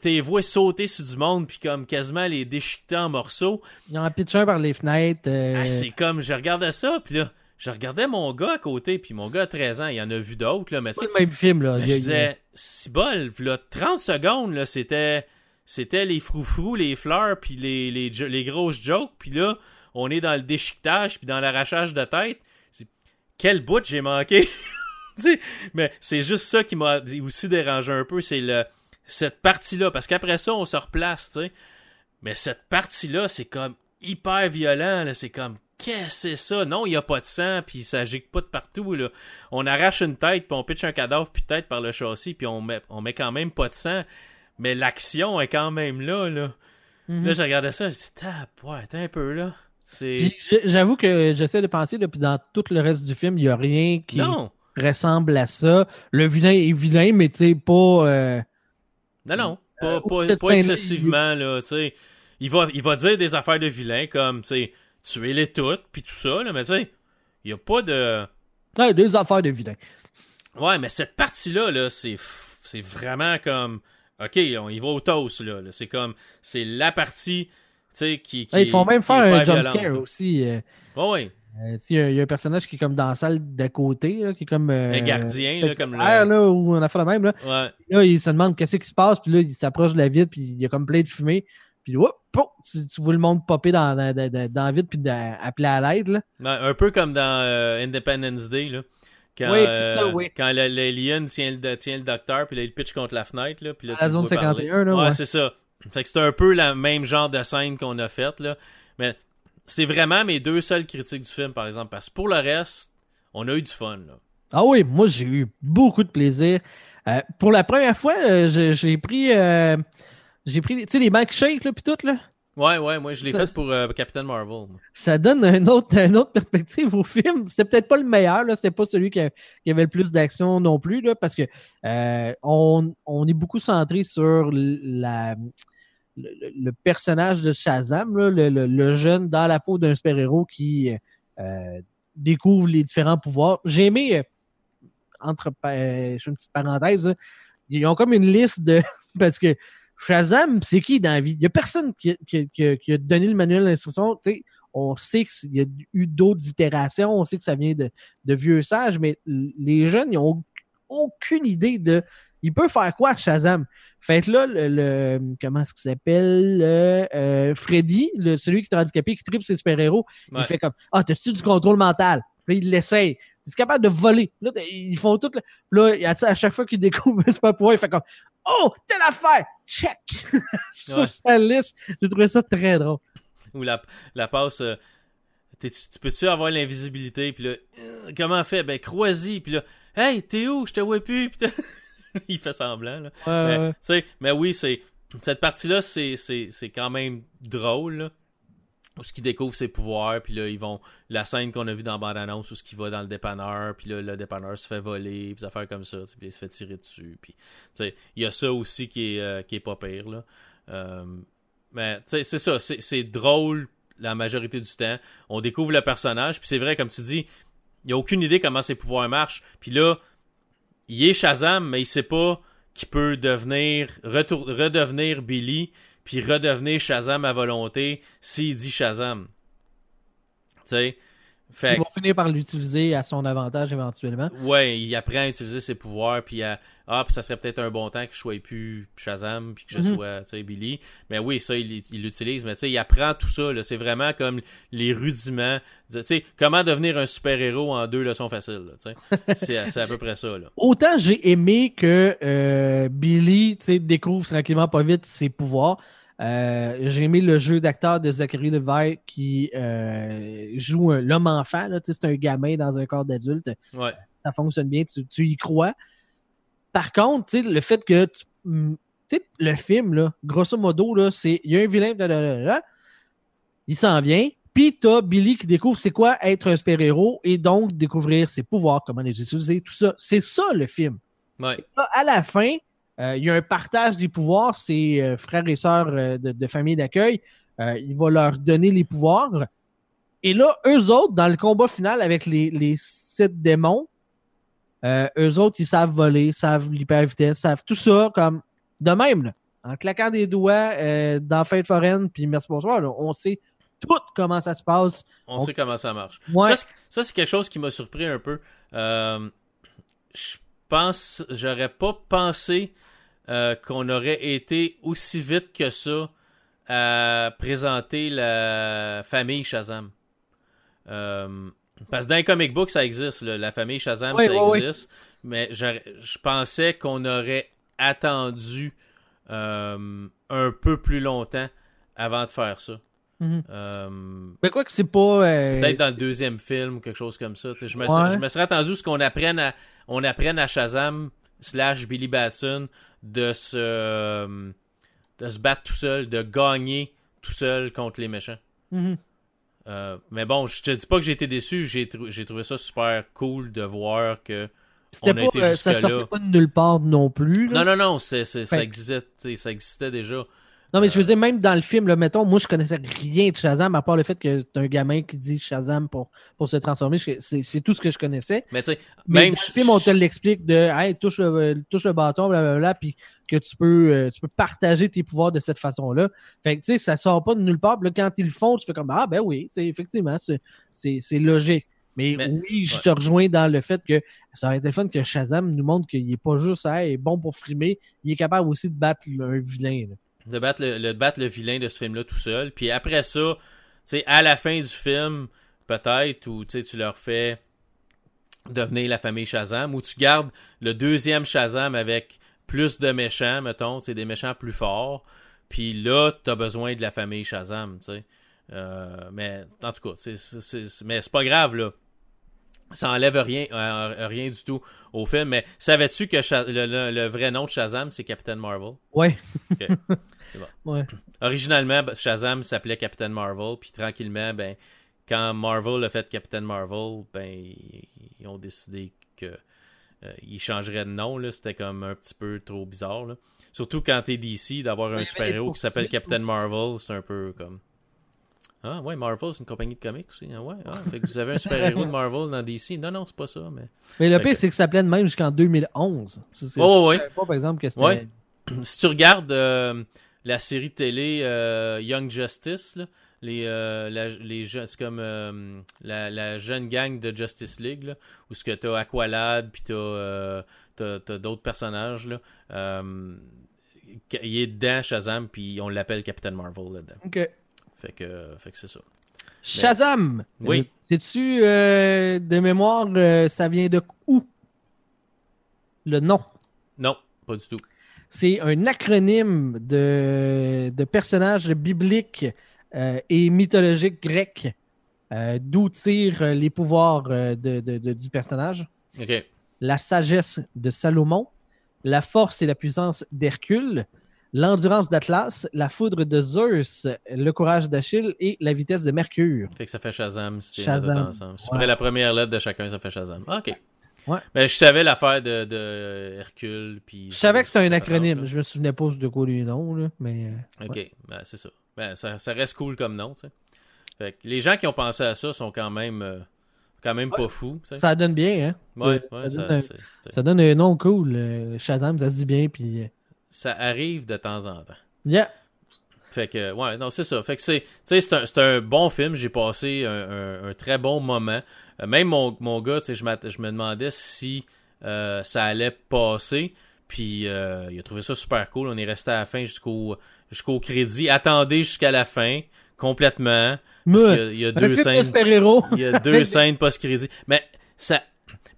T'es voit sauter sur du monde, puis comme quasiment les déchiqueter en morceaux. Il en pitch un par les fenêtres. euh, Ah, c'est comme, je regardais ça, puis là, je regardais mon gars à côté, puis mon gars a 13 ans, il en a vu d'autres, là, mais tu le même film, là. Il je disais, si bol, là, 30 secondes, là, c'était, c'était les froufrous, les fleurs, puis les, les, jo- les grosses jokes, puis là, on est dans le déchiquetage, puis dans l'arrachage de tête. Quel bout j'ai manqué! Mais c'est juste ça qui m'a aussi dérangé un peu, c'est le cette partie-là, parce qu'après ça, on se replace, tu sais. Mais cette partie-là, c'est comme hyper violent, là, c'est comme qu'est-ce que c'est ça? Non, il n'y a pas de sang, puis ça gicle pas de partout, là. On arrache une tête, puis on pitch un cadavre, puis tête par le châssis, puis on met, on met quand même pas de sang. Mais l'action est quand même là, là. Mhm. Là, je regardais ça, je dis, tape, ouais, attends un peu, là. J'avoue que j'essaie de penser, là, puis dans tout le reste du film, il n'y a rien qui Non, ressemble à ça. Le vilain est vilain, mais tu pas. euh, non, non. Pas, Euh, pas, excessivement, là, tu sais. Il va, il va dire des affaires de vilain, comme, tu sais, tuer-les toutes, puis tout ça, là, mais tu sais, il n'y a pas de. ouais, des affaires de vilain. Ouais, mais cette partie-là, là, c'est vraiment comme. Ok, on y va au toast, là. là. C'est comme. C'est la partie, tu sais, qui, qui. Ouais, ils font même faire un jumpscare aussi. euh, ouais. Euh, il y a- il y, a un personnage qui est comme dans la salle d'à côté, là, qui est comme. euh, Un gardien, là, comme le- secrétaire, là, où on a fait la même. Là. Ouais. là, il se demande qu'est-ce qui se passe, puis là, il s'approche de la vide, puis il y a comme plein de fumée. Puis pouf, tu, tu vois le monde popper dans, dans, dans, dans la vide, puis appeler à l'aide. là. Un peu comme dans euh, Independence Day, là. Quand, Oui, c'est ça, oui. Quand l'alien tient le, tient le docteur, puis là, il pitch contre la fenêtre, là. Puis là, À la zone vois parler. 51, là, Ouais, ouais. c'est ça. Fait que c'est un peu le même genre de scène qu'on a faite, là. Mais c'est vraiment mes deux seules critiques du film, par exemple. Parce que pour le reste, on a eu du fun, là. Ah oui, moi j'ai eu beaucoup de plaisir. Euh, pour la première fois, euh, j'ai pris euh, j'ai pris tu sais les banks shake là puis tout là? Ouais, ouais, moi, je l'ai fait pour euh, Captain Marvel. Ça donne autre, une autre perspective au film. C'était peut-être pas le meilleur, là. C'était pas celui qui, a- qui avait le plus d'action non plus, là, parce que euh, on, on est beaucoup centré sur la, le, personnage de Shazam, le, jeune dans la peau d'un super-héros qui euh, découvre les différents pouvoirs. J'ai aimé, euh, entre euh, je fais une petite parenthèse, là, ils ont comme une liste de. Parce que Shazam, c'est qui dans la vie? Il n'y a personne qui, qui qui a- donné le manuel d'instruction. On sait qu'il y a eu d'autres itérations, on sait que ça vient de, vieux sages, mais les jeunes, ils ont aucune idée de. Il peut faire quoi, Shazam? Fait que là, le, le- comment est-ce qu'il s'appelle? Le, euh, Freddy, le, celui qui est handicapé, qui tripe ses super-héros, Ouais. il fait comme Ah, t'as-tu du contrôle mental? Puis là, il l'essaye. Tu es capable de voler. Là, ils font tout. le- Puis là, à, à chaque fois qu'il découvre un super pouvoir, il fait comme Oh, telle affaire! Check! Sur Ouais. sa liste. J'ai trouvé ça très drôle. Ou la, la passe. euh, t'es- tu peux-tu avoir l'invisibilité? Puis là, euh, comment fait? Ben, crois-y. Puis là, hey, t'es où? Je te vois plus. Il fait semblant, là. Mais, mais oui, c'est cette partie-là, c'est, c'est, c'est quand même drôle. Là, où ce qui découvre ses pouvoirs, puis là, ils vont. La scène qu'on a vue dans bande-annonce où ce qui va dans le dépanneur, puis là, le dépanneur se fait voler, puis des affaires comme ça, puis il se fait tirer dessus. Puis, il y a ça aussi qui est, euh, qui est pas pire, là. Euh, mais, c'est ça, c'est, c'est drôle la majorité du temps. On découvre le personnage, puis c'est vrai, comme tu dis, il a aucune idée comment ses pouvoirs marchent. Puis là, il est Shazam, mais il sait pas qu'il peut devenir redevenir Billy puis redevenir Shazam à volonté s'il dit Shazam. Tu sais, fait Ils vont finir par l'utiliser à son avantage éventuellement. ouais, il apprend à utiliser ses pouvoirs puis à ah, puis ça serait peut-être un bon temps que je sois plus Shazam puis que je Mhm. sois, tu sais, Billy. Mais oui, ça il il l'utilise, mais tu sais, il apprend tout ça c'est vraiment comme les rudiments, tu sais, comment devenir un super-héros en deux leçons faciles, là, tu sais. c'est c'est à peu près ça là. Autant j'ai aimé que euh, Billy tu sais, découvre tranquillement pas vite ses pouvoirs. Euh, j'ai aimé le jeu d'acteur de Zachary Levi qui euh, joue l'homme enfant. C'est un gamin dans un corps d'adulte. Ouais. Ça fonctionne bien, tu, tu y crois. Par contre, le fait que tu, hum, le film, là, grosso modo, c'est il y a un vilain, blablabla, il s'en vient, puis t'as Billy qui découvre c'est quoi être un super-héros et donc découvrir ses pouvoirs, comment les utiliser, tout ça. C'est ça le film. Ouais. Là, à la fin, il y a un partage des pouvoirs. Ses euh, frères et sœurs euh, de, de famille d'accueil, euh, il va leur donner les pouvoirs. Et là, eux autres, dans le combat final avec les, les sept démons, euh, eux autres, ils savent voler, savent l'hyper-vitesse, savent tout ça comme de même. là. En claquant des doigts euh, dans Fête foraine, puis merci bonsoir, là, on sait tout comment ça se passe. On On- sait comment ça marche. Ouais. Ça, c'est- Ça, c'est quelque chose qui m'a surpris un peu. Euh, je pense, j'aurais pas pensé euh, qu'on aurait été aussi vite que ça à présenter la famille Shazam. Euh, parce que dans les comic books, ça existe. là. La famille Shazam, ça existe. Mais je pensais qu'on aurait attendu euh, un peu plus longtemps avant de faire ça. Mhm. Euh, Mais quoi que c'est pas. euh, Peut-être dans le deuxième film ou quelque chose comme ça. Je me, Ouais. je me serais attendu ce qu'on apprenne à, on apprenne à Shazam slash Billy Batson de se, de se battre tout seul, de gagner tout seul contre les méchants. mhm. Euh, mais bon, je te dis pas que j'ai été déçu, j'ai trou- j'ai trouvé ça super cool de voir que. On a pas, été euh, ça sortait pas de nulle part non plus. là. Non, non, non, ça existait déjà. Non, mais je veux dire, même dans le film, là, mettons, moi, je connaissais rien de Shazam, à part le fait que c'est un gamin qui dit Shazam pour, pour se transformer. C'est tout ce que je connaissais. Mais tu sais, même. dans le film, on te l'explique de hey, touche, le, touche le bâton, blablabla, puis que tu peux, euh, tu peux partager tes pouvoirs de cette façon-là. Fait que, tu sais, ça sort pas de nulle part. Puis là, quand ils le font, tu fais comme Ah, ben oui, c'est effectivement, c'est- logique. Mais, Mais- oui, je ouais. te rejoins dans le fait que ça aurait été le fun que Shazam nous montre qu'il est pas juste hey, bon pour frimer, il est capable aussi de battre un vilain. là. De battre le, le- battre le vilain de ce film-là tout seul. Puis après ça, tu sais, à la fin du film, peut-être, où tu leur fais devenir la famille Shazam, ou tu gardes le deuxième Shazam avec plus de méchants, mettons, des méchants plus forts. Puis là, t'as besoin de la famille Shazam, tu sais. Euh, mais en tout cas, mais c'est pas grave là. Ça enlève rien, euh, rien du tout au film. Mais savais-tu que le, le- le vrai nom de Shazam, c'est Captain Marvel? Ouais. Ok. Bon. Ouais. Originalement, ben, Shazam s'appelait Captain Marvel, puis tranquillement, ben, quand Marvel a fait Captain Marvel, ben, ils ont décidé que euh, ils changeraient de nom, là. C'était comme un petit peu trop bizarre, là. Surtout quand t'es DC, d'avoir un super-héros qui s'appelle Captain aussi. Marvel, c'est un peu comme... Ah ouais, Marvel, c'est une compagnie de comics aussi. Ah ouais, ah, fait que vous avez un super-héros de Marvel dans DC. Non, non, c'est pas ça, mais... Mais le pire, que- c'est que ça s'appelait de même jusqu'en 2011. Ça, c'est- Oh, je ouais. savais pas, par exemple, que c'était. Ouais. si tu regardes euh, la série télé euh, Young Justice, là, les, euh, la- les c'est comme euh, la, la jeune gang de Justice League, là, où ce que t'as Aqualad, puis t'as, t'as t'as d'autres personnages, là. Il est dedans, Shazam, puis on l'appelle Captain Marvel là-dedans. OK. Fait que, fait que c'est ça. Shazam! Oui. Euh, Sais-tu, de mémoire, ça vient de où? Le nom? Non, pas du tout. C'est un acronyme de, de personnages bibliques euh, et mythologiques grecs, euh, d'où tirent les pouvoirs euh, de- de- de- du personnage. OK. La sagesse de Salomon, la force et la puissance d'Hercule, l'endurance d'Atlas, la foudre de Zeus, le courage d'Achille et la vitesse de Mercure. Fait que ça fait Shazam si Shazam. ensemble. Si tu Ouais. prends la première lettre de chacun, ça fait Shazam. OK. Ouais. Ben, je savais l'affaire de, de Hercule, puis... Je savais que c'était un acronyme. Je me souvenais pas de quoi lui nom, là, mais. euh, OK, ouais. ben, c'est ça. Ben, ça. ça reste cool comme nom, tu sais. Fait que les gens qui ont pensé à ça sont quand même, euh, quand même pas fous. Ça donne bien, hein? Ouais, ça donne ça, un-. Ça donne un nom cool. euh, Shazam, ça se dit bien, puis. euh, ça arrive de temps en temps. Yeah. Fait que, ouais, non, c'est ça. Fait que c'est, c'est un, un bon film. J'ai passé un, un- un très bon moment. Euh, même mon, mon gars, tu sais, je, je me demandais si euh, ça allait passer. Puis, euh, il a trouvé ça super cool. On est resté à la fin jusqu'au, jusqu'au crédit. Attendez jusqu'à la fin, complètement. Parce qu'il y a- il y a un deux scènes. Il y a deux scènes post-crédit. Mais ça,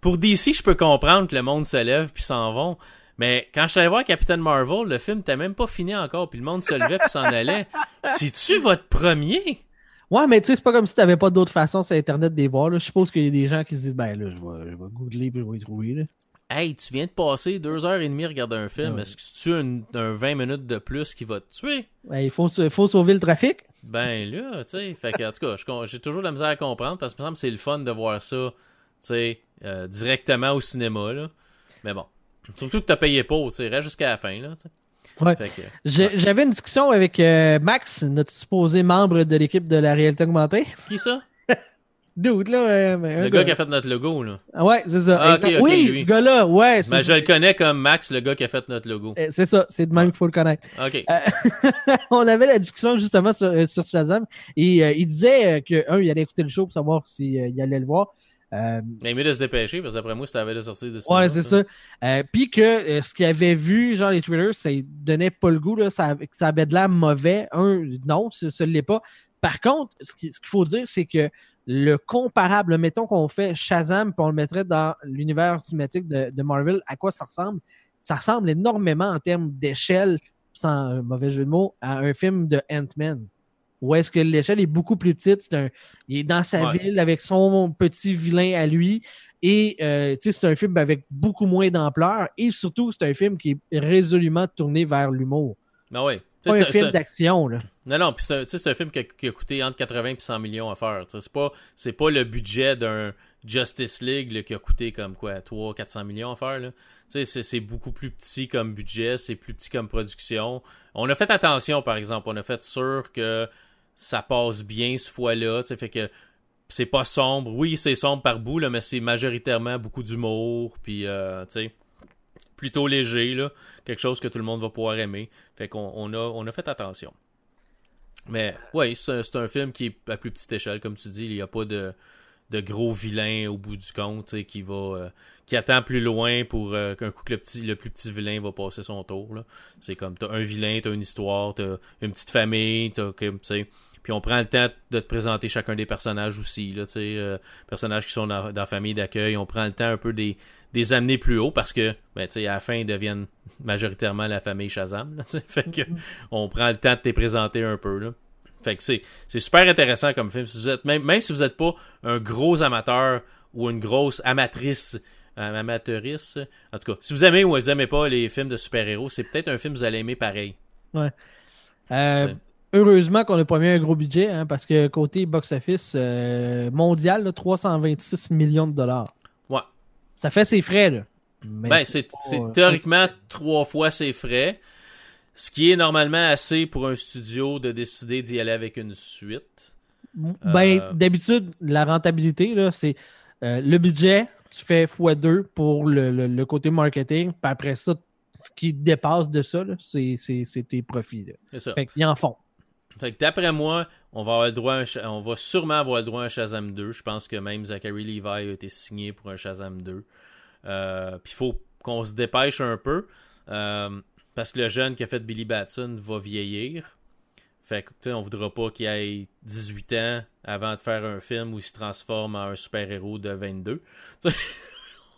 pour DC, je peux comprendre que le monde se lève puis s'en vont. Mais quand je suis allé voir Captain Marvel, le film t'as même pas fini encore, puis le monde se levait puis s'en allait. C'est-tu votre premier? Ouais, mais tu sais, c'est pas comme si t'avais pas d'autre façon sur Internet de les voir. Là. Je suppose qu'il y a des gens qui se disent, ben là, je vais, je vais googler puis je vais y trouver. Là. Hey, tu viens de passer deux heures et demie à regarder un film. Ouais. Est-ce que tu as un, un 20 minutes de plus qui va te tuer? Ouais, il faut, faut sauver le trafic. Ben là, tu sais. Fait que, en tout cas, j'ai toujours de la misère à comprendre parce que, me semble, c'est le fun de voir ça, tu sais, euh, directement au cinéma, là. Mais bon. Surtout que t'as payé pour, tu sais. Reste jusqu'à la fin, là, tu sais. Ouais. J'avais une discussion avec euh, Max, notre supposé membre de l'équipe de la réalité augmentée. qui ça? Dude, là. euh, Le gars qui a fait notre logo, là. Ah Ouais, c'est ça. Ah, oui, lui. ce gars-là, ouais. c'est Ben, je le connais comme Max, le gars qui a fait notre logo. Euh, C'est ça, c'est de même qu'il faut le connaître. OK. Euh, on avait la discussion justement sur, euh, sur Shazam et il disait que, un, il allait écouter le show pour savoir s'il allait le voir. Euh, Mais mieux de se dépêcher, parce que d'après moi, c'était avait de sortir de cinéma, ouais, c'est ça. Euh, Puis que euh, ce qu'il avait vu, genre les trailers, ça donnait pas le goût, là, ça, ça avait de l'air mauvais. Un, non, ce ne l'est pas. Par contre, ce qui- ce qu'il faut dire, c'est que le comparable, mettons qu'on fait Shazam puis on le mettrait dans l'univers cinématique de, de Marvel, à quoi ça ressemble? Ça ressemble énormément en termes d'échelle, sans mauvais jeu de mots, à un film de Ant-Man. Où est-ce que l'échelle est beaucoup plus petite? Un, il est dans sa Ouais. ville avec son petit vilain à lui. Et euh, c'est un film avec beaucoup moins d'ampleur. Et surtout, c'est un film qui est résolument tourné vers l'humour. Non, oui. Pas C'est un film d'action, là. Non, non, puis c'est un, film qui a, qui a coûté entre 80 et 100 millions à faire. C'est pas, c'est pas le budget d'un Justice League là, qui a coûté comme quoi 3 400 millions à faire. C'est beaucoup plus petit comme budget, c'est plus petit comme production. On a fait attention, par exemple. On a fait sûr que ça passe bien ce fois-là. Fait que c'est pas sombre. Oui, c'est sombre par bout, là, mais c'est majoritairement beaucoup d'humour. Puis, euh, tu sais, plutôt léger. Là, quelque chose que tout le monde va pouvoir aimer. Fait qu'on on a, fait attention. Mais oui, c'est un film qui est à plus petite échelle, comme tu dis. Il n'y a pas de, de gros vilain au bout du compte tu sais, qui va euh, qui attend plus loin pour euh, qu'un coup que le petit le plus petit vilain va passer son tour. là. C'est comme t'as un vilain, t'as une histoire, t'as une petite famille, t'as comme tu sais. Puis on prend le temps de te présenter chacun des personnages aussi, là, tu sais, euh, personnages qui sont dans, dans la famille d'accueil. On prend le temps un peu des, des amener plus haut parce que, ben, tu sais, à la fin, ils deviennent majoritairement la famille Shazam, là. Fait que, on prend le temps de te les présenter un peu, là. Fait que c'est, c'est super intéressant comme film. Si vous êtes, même, même si vous n'êtes pas un gros amateur ou une grosse amatrice, euh, amateurice, en tout cas, si vous aimez ou vous aimez pas les films de super-héros, c'est peut-être un film que vous allez aimer pareil. Euh, Ouais. heureusement qu'on n'a pas mis un gros budget, hein, parce que côté box-office euh, mondial, là, 326 millions de dollars. Ouais. Ça fait ses frais, là. Ben, c'est théoriquement trois fois ses frais. Ce qui est normalement assez pour un studio de décider d'y aller avec une suite. Ben, Euh, d'habitude, la rentabilité, c'est euh, le budget, tu fais x2 pour le, le- le côté marketing, puis après ça, ce qui dépasse de ça, c'est, tes profits. C'est ça. Fait qu'ils en font. Fait que d'après moi, on va avoir le droit un on va sûrement avoir le droit à un Shazam 2. Je pense que même Zachary Levi a été signé pour un Shazam 2. Euh, Puis faut qu'on se dépêche un peu. Euh, parce que le jeune qui a fait Billy Batson va vieillir. Fait que, tu sais, on voudra pas qu'il ait 18 ans avant de faire un film où il se transforme en un super-héros de 22.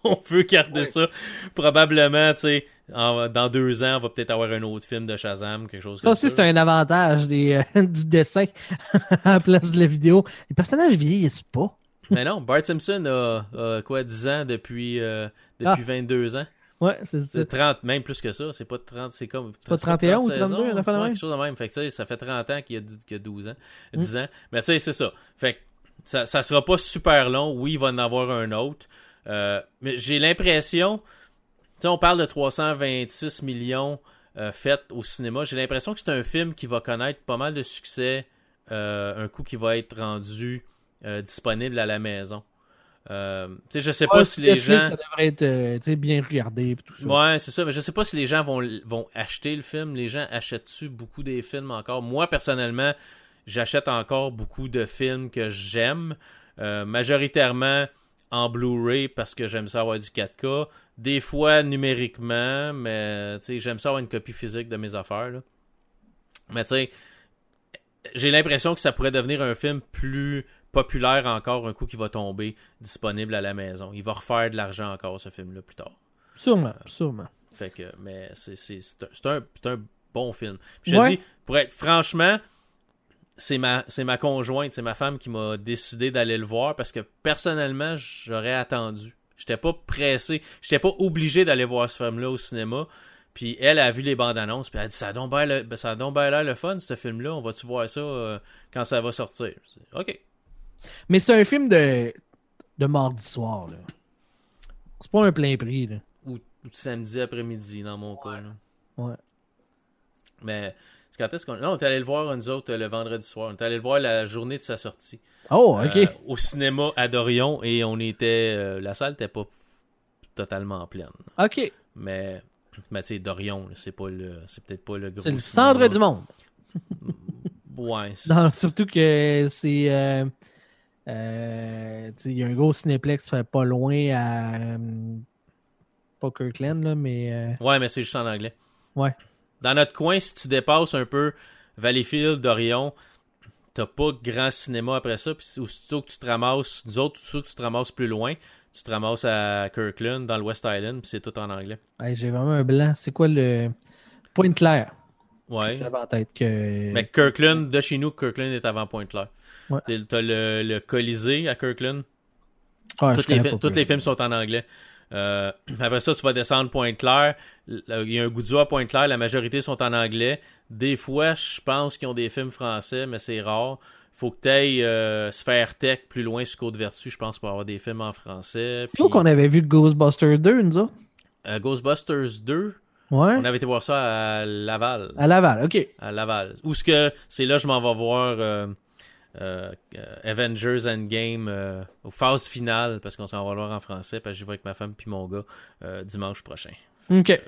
on veut garder ça. Probablement, tu sais, dans deux ans, on va peut-être avoir un autre film de Shazam, quelque chose Ça comme aussi, ça. c'est un avantage des, euh, du dessin à la place de la vidéo. Les personnages vieillissent pas. Mais non, Bart Simpson a, a, quoi, 10 ans depuis, euh, depuis 22 ans? Ouais, c'est ça. C'est 30, même plus que ça. C'est pas 30, c'est comme. C'est pas 31 ou 32, saisons, une affaire de quelque chose de même. Fait que, tu sais, ça fait 30 ans qu'il y a, qu'il y a 12 ans, Mm. 10 ans. Mais tu sais, c'est ça. Fait que ça, ça sera pas super long. Oui, il va en avoir un autre. Euh, mais j'ai l'impression. Tu sais, on parle de 326 millions euh, faits au cinéma. J'ai l'impression que c'est un film qui va connaître pas mal de succès euh, un coup qui va être rendu euh, disponible à la maison. Euh, sais, je sais pas si les Netflix, gens. Ça devrait être euh, bien regardé et tout ça. Ouais, c'est ça. Mais je sais pas si les gens vont, vont acheter le film. Les gens achètent-tu beaucoup des films encore? Moi, personnellement, j'achète encore beaucoup de films que j'aime. Euh, majoritairement en Blu-ray parce que j'aime ça avoir du 4K. Des fois numériquement, mais j'aime ça avoir une copie physique de mes affaires. là. Mais tu sais, j'ai l'impression que ça pourrait devenir un film plus populaire encore un coup qui va tomber disponible à la maison. Il va refaire de l'argent encore ce film-là plus tard. Sûrement, sûrement. Fait que, mais c'est, c'est, c'est un, un, bon film. Puis je Ouais. te dis, pour être franchement, c'est ma, conjointe, c'est ma femme qui m'a décidé d'aller le voir parce que personnellement, j'aurais attendu. J'étais pas pressé, j'étais pas obligé d'aller voir ce film-là au cinéma. Puis elle a vu les bandes annonces, puis elle a dit ça a donc bien le- ben, l'air le fun ce film-là. On va-tu voir ça euh, quand ça va sortir? Dis, Ok. Mais c'est un film de, de mardi soir. là. C'est pas un plein prix. Là. Ou, ou samedi après-midi dans mon cas. là. Ouais. Mais quand est-ce qu'on. Non, on est allé le voir nous autres le vendredi soir. On est allé le voir la journée de sa sortie. Oh, ok. Euh, au cinéma à Dorion et on était. euh, la salle n'était pas totalement pleine. ok. Mais. Mais tu sais, Dorion, c'est pas le. C'est peut-être pas le gros. C'est le cinéma. centre du monde. Ouais. Non, surtout que c'est. euh, euh, Il y a un gros cinéplex fait pas loin à. euh, pas Kirkland, là, mais. euh, Ouais, mais c'est juste en anglais. Ouais. Dans notre coin, si tu dépasses un peu Valleyfield, Dorion, t'as pas grand cinéma après ça. Puis aussitôt que tu te ramasses, nous autres, aussitôt que tu te ramasses plus loin, tu te ramasses à Kirkland, dans le West Island, puis c'est tout en anglais. J'ai vraiment un blanc. C'est quoi le. Pointe-Claire? Ouais. J'avais en tête que. Mais Kirkland, de chez nous, Kirkland est avant Pointe-Claire. Ouais. T'as le, le Colisée à Kirkland. Ah, Tous les, fi- tous les films sont en anglais. Euh, après ça, tu vas descendre Pointe-Claire. Il y a un Goudzo à Pointe-Claire. La majorité sont en anglais. Des fois, je pense qu'ils ont des films français, mais c'est rare. Faut que tu ailles Sphère Tech plus loin sur Côte-Vertu, je pense, pour avoir des films en français. C'est Puis, qu'on avait vu Ghostbusters 2, nous autres? euh, Ghostbusters 2, Ouais. on avait été voir ça à Laval. À Laval, ok. à Laval. Où ce que c'est là je m'en vais voir euh, euh, euh, Avengers Endgame euh, au phase finale parce qu'on s'en va le voir en français parce que je vais avec ma femme puis mon gars euh, dimanche prochain. Ok.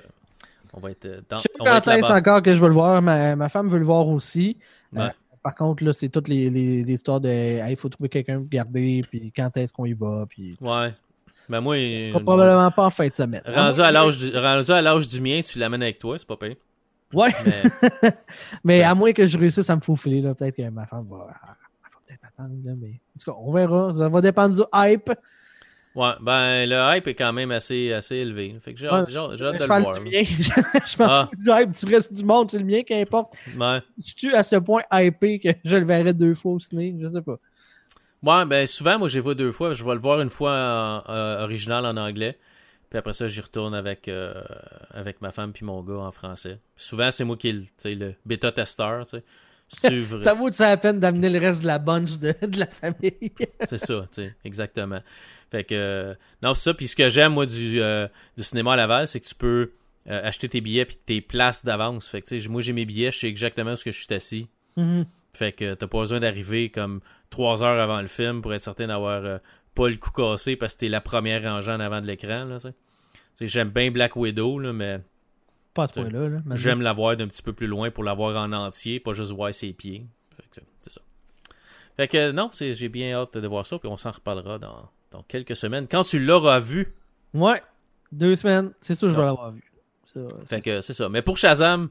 On va être euh, dans Je sais pas quand est-ce là-bas. encore que je veux le voir. Ma, ma femme veut le voir aussi. Ouais. Euh, par contre, là, c'est toutes les, les, les histoires de il faut trouver quelqu'un pour garder, puis quand est-ce qu'on y va, puis. Ouais. Mais moi Ce sera probablement pas en fin de semaine. rendu à l'âge du, rendu à l'âge du mien, tu l'amènes avec toi, c'est pas pire. Ouais, Mais mais à moins que je réussisse à me faufiler, là, peut-être que ma femme va, attendre, là, mais en tout cas, on verra. Ça va dépendre du hype. ouais, ben le hype est quand même assez assez élevé. Fait que j'ai hâte, de je le voir. je m'en Ah. fous du hype du reste du monde, c'est le mien qui importe. Ouais. Je suis à ce point hypé que je le verrai deux fois au ciné, je sais pas. Ouais, ben souvent, moi, j'y vais deux fois. Je vais le voir une fois en, euh, original en anglais. Puis après ça, j'y retourne avec, euh, avec ma femme puis mon gars en français. Souvent, c'est moi qui est le, tu sais, le bêta-testeur. Ça vaut ça la peine d'amener le reste de la bunch de, de la famille? C'est ça, tu sais, exactement. Fait que, euh, non, c'est ça. Puis ce que j'aime, moi, du, euh, du cinéma à Laval, c'est que tu peux euh, acheter tes billets puis tes places d'avance. Fait que, tu sais, moi, j'ai mes billets, je sais exactement où je suis assis. Mhm. Fait que t'as pas besoin d'arriver comme trois heures avant le film pour être certain d'avoir pas le coup cassé parce que t'es la première rangée en avant de l'écran. Là, tu sais. Tu sais, j'aime bien Black Widow, là, mais Pas à ce point-là. Là, maintenant. j'aime la voir d'un petit peu plus loin pour la voir en entier, pas juste voir ses pieds. C'est ça. Fait que non, c'est, j'ai bien hâte de voir ça, puis on s'en reparlera dans, dans quelques semaines. Quand tu l'auras vu, Ouais. Deux semaines, c'est sûr que je vais Ah. l'avoir vu. Ça, Fait que c'est ça. Mais pour Shazam,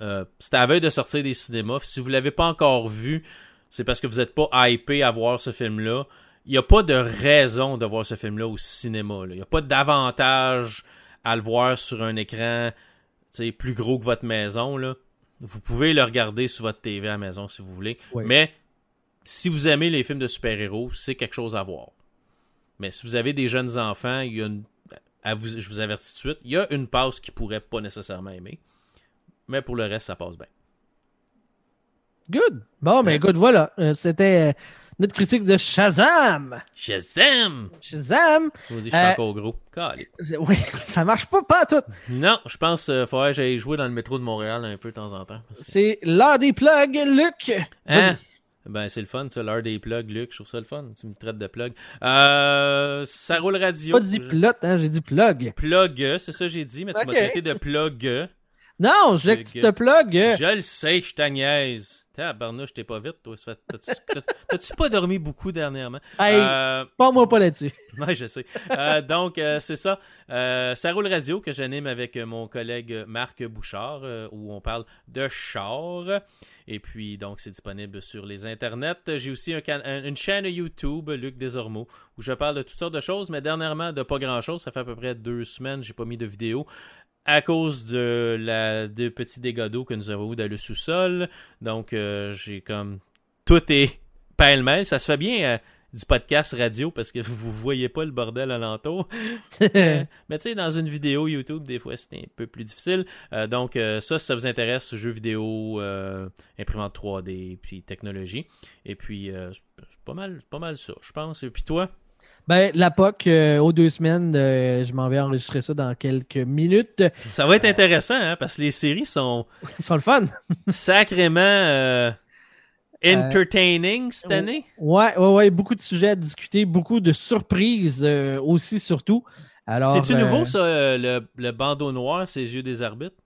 euh, c'était à veille de sortir des cinémas. Si vous l'avez pas encore vu, c'est parce que vous n'êtes pas hypé à voir ce film-là. Il n'y a pas de raison de voir ce film-là au cinéma. là. Il n'y a pas d'avantage à le voir sur un écran plus gros que votre maison. Là. Vous pouvez le regarder sur votre TV à la maison si vous voulez. Mais si vous aimez les films de super-héros, c'est quelque chose à voir. Mais si vous avez des jeunes enfants, il y a une à vous, je vous avertis tout de suite, il y a une passe qui pourrait pas nécessairement aimer. Mais pour le reste, ça passe bien. Good. Bon, ben écoute, voilà. Euh, C'était euh, notre critique de Shazam. Shazam! Shazam. Je vous dis, je suis Euh, encore gros. Calé. C'est- Oui, ça marche pas, pas tout. Non, je pense qu'il faudrait que j'aille jouer dans le métro de Montréal un peu de temps en temps. C'est l'heure des plugs, Luc. Hein? Vas-y. Ben, c'est le fun, ça, l'heure des plugs, Luc. Je trouve ça le fun. Tu me traites de plug. Euh, ça roule radio. Pas dit plot, hein, j'ai dit plug. Plug, c'est ça que j'ai dit, mais tu m'as Ok. traité de plug. Non, je voulais que tu te plugues. Je le sais, je t'agnaise. Tabarnouche, t'es pas vite, toi. T'as-tu t'as- t'as-tu pas dormi beaucoup dernièrement? Hey, Euh, pas moi pas là-dessus. Ouais, je sais. Euh, donc, euh, c'est ça. Ça roule radio que j'anime avec mon collègue Marc Bouchard, où on parle de char. Et puis, donc, c'est disponible sur les internets. J'ai aussi un can- un- une chaîne YouTube, Luc Desormeaux, où je parle de toutes sortes de choses, mais dernièrement, de pas grand-chose. Ça fait à peu près deux semaines, j'ai pas mis de vidéo à cause de la de petits dégâts d'eau que nous avons eu dans le sous-sol. Donc, euh, j'ai comme... Tout est pêle-mêle. Ça se fait bien... euh, du podcast radio parce que vous voyez pas le bordel alentour. Euh, mais tu sais, dans une vidéo YouTube, des fois, c'est un peu plus difficile. Donc, ça, si ça vous intéresse, jeux vidéo, imprimante 3D, puis technologie. Et puis, c'est c'est pas mal, c'est pas mal ça, je pense. Et puis toi? Ben, la POC, euh, aux deux semaines, euh, je m'en vais enregistrer ça dans quelques minutes. Ça va être intéressant, hein, parce que les séries sont Ils sont le fun. sacrément euh, entertaining cette année. Ouais, ouais, ouais, beaucoup de sujets à discuter, beaucoup de surprises aussi, surtout. Alors, C'est-tu nouveau, ça, le, le bandeau noir, ses yeux des arbitres?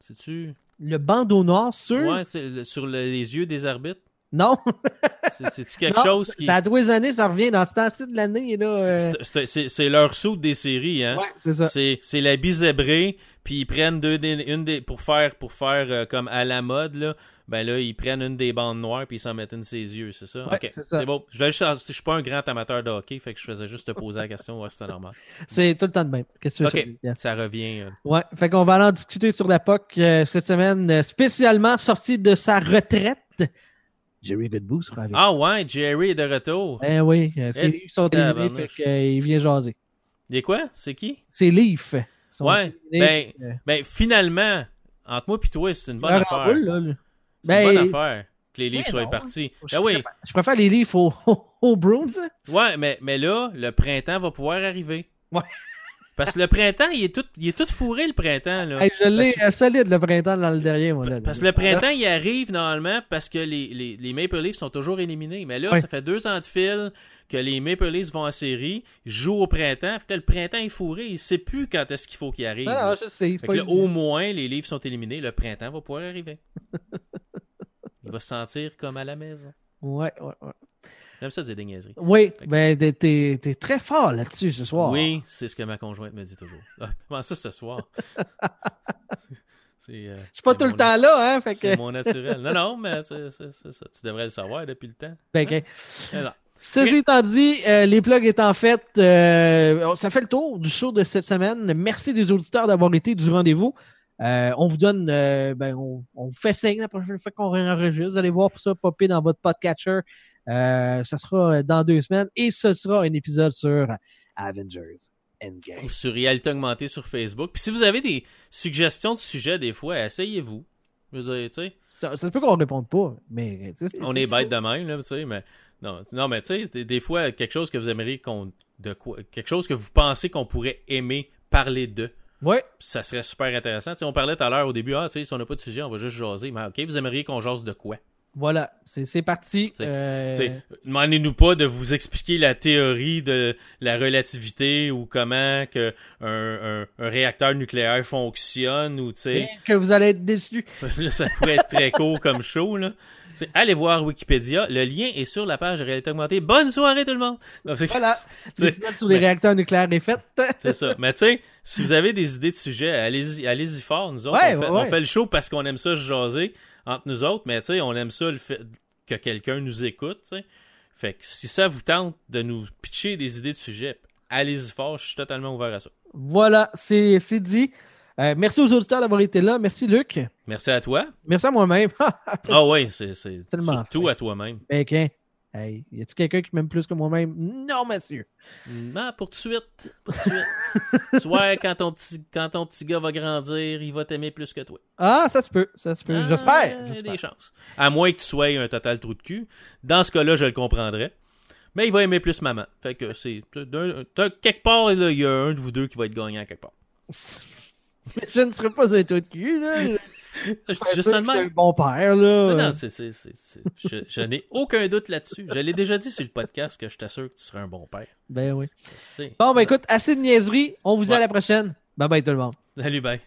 C'est-tu... Le bandeau noir sur. Ouais, sur le- les yeux des arbitres? Non, C'est-tu quelque Non, chose ça- qui... ça a les années, ça revient dans ce temps-ci de l'année. là. euh, C'est- leur soude des séries, hein? Ouais, c'est ça. C'est la bizébrée, puis ils prennent deux une des pour faire pour faire euh, comme à la mode là. Ben là, ils prennent une des bandes noires puis ils s'en mettent une de ses yeux, c'est ça? Ouais, OK. c'est bon. Je, juste- je suis pas un grand amateur de hockey, fait que je faisais juste te poser la question, ouais, c'était normal. C'est tout le temps de même. Qu'est-ce que tu veux? Ça revient. euh. Ouais, fait qu'on va aller en discuter sur la POC euh, cette semaine, spécialement sorti de sa retraite. Jerry sera avec. Ah ouais, Jerry est de retour. Eh oui, euh, Eh, livres sont éliminés, fait qu'il vient jaser. Il est quoi? C'est qui? Livres sont Ouais, que, euh, Ben finalement, entre moi puis toi, c'est une bonne affaire. là. C'est une Ben, bonne affaire que les livres soient partis. Je, Ben oui. préfère, je préfère les livres au, au, au Bruins. hein. Ouais, mais, mais là, le printemps va pouvoir arriver. Ouais. Parce que le printemps, il est tout, il est tout fourré, le printemps. Là. Hey, je l'ai Parce- solide le printemps dans le derrière, moi. Là, Parce que le printemps, il arrive normalement parce que les, les, les Maple Leafs sont toujours éliminés. Mais là, ça fait deux ans de fil que les Maple Leafs vont en série, jouent au printemps. Fait que là, le printemps est fourré. Il sait plus quand est-ce qu'il faut qu'il arrive. Non, je sais. Fait que là, au moins, les Leafs sont éliminés. Le printemps va pouvoir arriver. il va se sentir comme à la maison. Ouais, ouais, ouais. J'aime ça dire des niaiseries. Oui, ben, t'es- t'es t'es très fort là-dessus ce soir. Oui, c'est ce que ma conjointe me dit toujours. Ah, comment ça ce soir? euh, Je suis pas tout le temps là, hein, fait C'est mon naturel. Non, non, mais c'est, ça. Tu devrais le savoir depuis le temps. Mais non. Ceci étant dit, euh, les plugs étant faits, euh, ça fait le tour du show de cette semaine. Merci des auditeurs d'avoir été du rendez-vous. Euh, on vous donne, euh, ben, on, on vous fait signe la prochaine fois qu'on enregistre. Vous allez voir pour ça popper dans votre podcatcher. Euh, ça sera dans deux semaines et ce sera un épisode sur Avengers Endgame. Ou sur Réalité Augmentée sur Facebook. Puis si vous avez des suggestions de sujets, des fois, essayez-vous. Ça, ça se peut qu'on ne réponde pas, mais on c'est- est bête de même, là, tu sais, mais non, non mais tu sais, des, des fois, quelque chose que vous aimeriez qu'on. De quoi, quelque chose que vous pensez qu'on pourrait aimer parler de. Ouais, ça serait super intéressant. Tu sais, on parlait tout à l'heure au début, ah, si on n'a pas de sujet, on va juste jaser. Mais ok, vous aimeriez qu'on jase de quoi? Voilà, c'est parti. T'sais, Euh, T'sais, Demandez-nous pas de vous expliquer la théorie de la relativité ou comment que un, un- un réacteur nucléaire fonctionne ou tu sais que vous allez être déçus. Ça pourrait être très court comme show là. T'sais, allez voir Wikipédia, le lien est sur la page de réalité augmentée. Bonne soirée tout le monde. Voilà. L'épisode sur les mais- réacteurs nucléaires est fait. C'est ça. Mais tu sais, si vous avez des idées de sujets, allez-y, allez-y fort. Nous autres, Ouais, on, fait, ouais, on fait le show parce qu'on aime ça se jaser entre nous autres, mais tu sais, on aime ça le fait que quelqu'un nous écoute, tu sais. Fait que si ça vous tente de nous pitcher des idées de sujets, allez-y fort, je suis totalement ouvert à ça. Voilà, c'est c'est dit. Euh, merci aux auditeurs d'avoir été là. Merci Luc. Merci à toi. Merci à moi-même. Ah ouais, c'est surtout fin. à toi-même. Ben, qu'un- Hey, y a-tu quelqu'un qui m'aime plus que moi-même? Non, monsieur. Non, pour tout de suite. Pour tout de suite. tu vois, quand ton, petit, quand ton petit gars va grandir, il va t'aimer plus que toi. Ah, ça se peut, ça se peut. Ah, J'espère. J'espère. des chances. À moins que tu sois un total trou de cul. Dans ce cas-là, je le comprendrais. Mais il va aimer plus maman. Fait que c'est. Quelque part, il y a un de vous deux qui va être gagnant quelque part. Je ne serais pas un trou de cul, là. Je seulement. que père, là. Non, c'est, c'est, Je, je n'ai aucun doute là-dessus. Je l'ai déjà dit sur le podcast que je t'assure que tu seras un bon père. Ben oui. C'est- Bon, ben écoute, assez de niaiserie. On vous dit à la prochaine. Bye bye tout le monde. Salut, bye.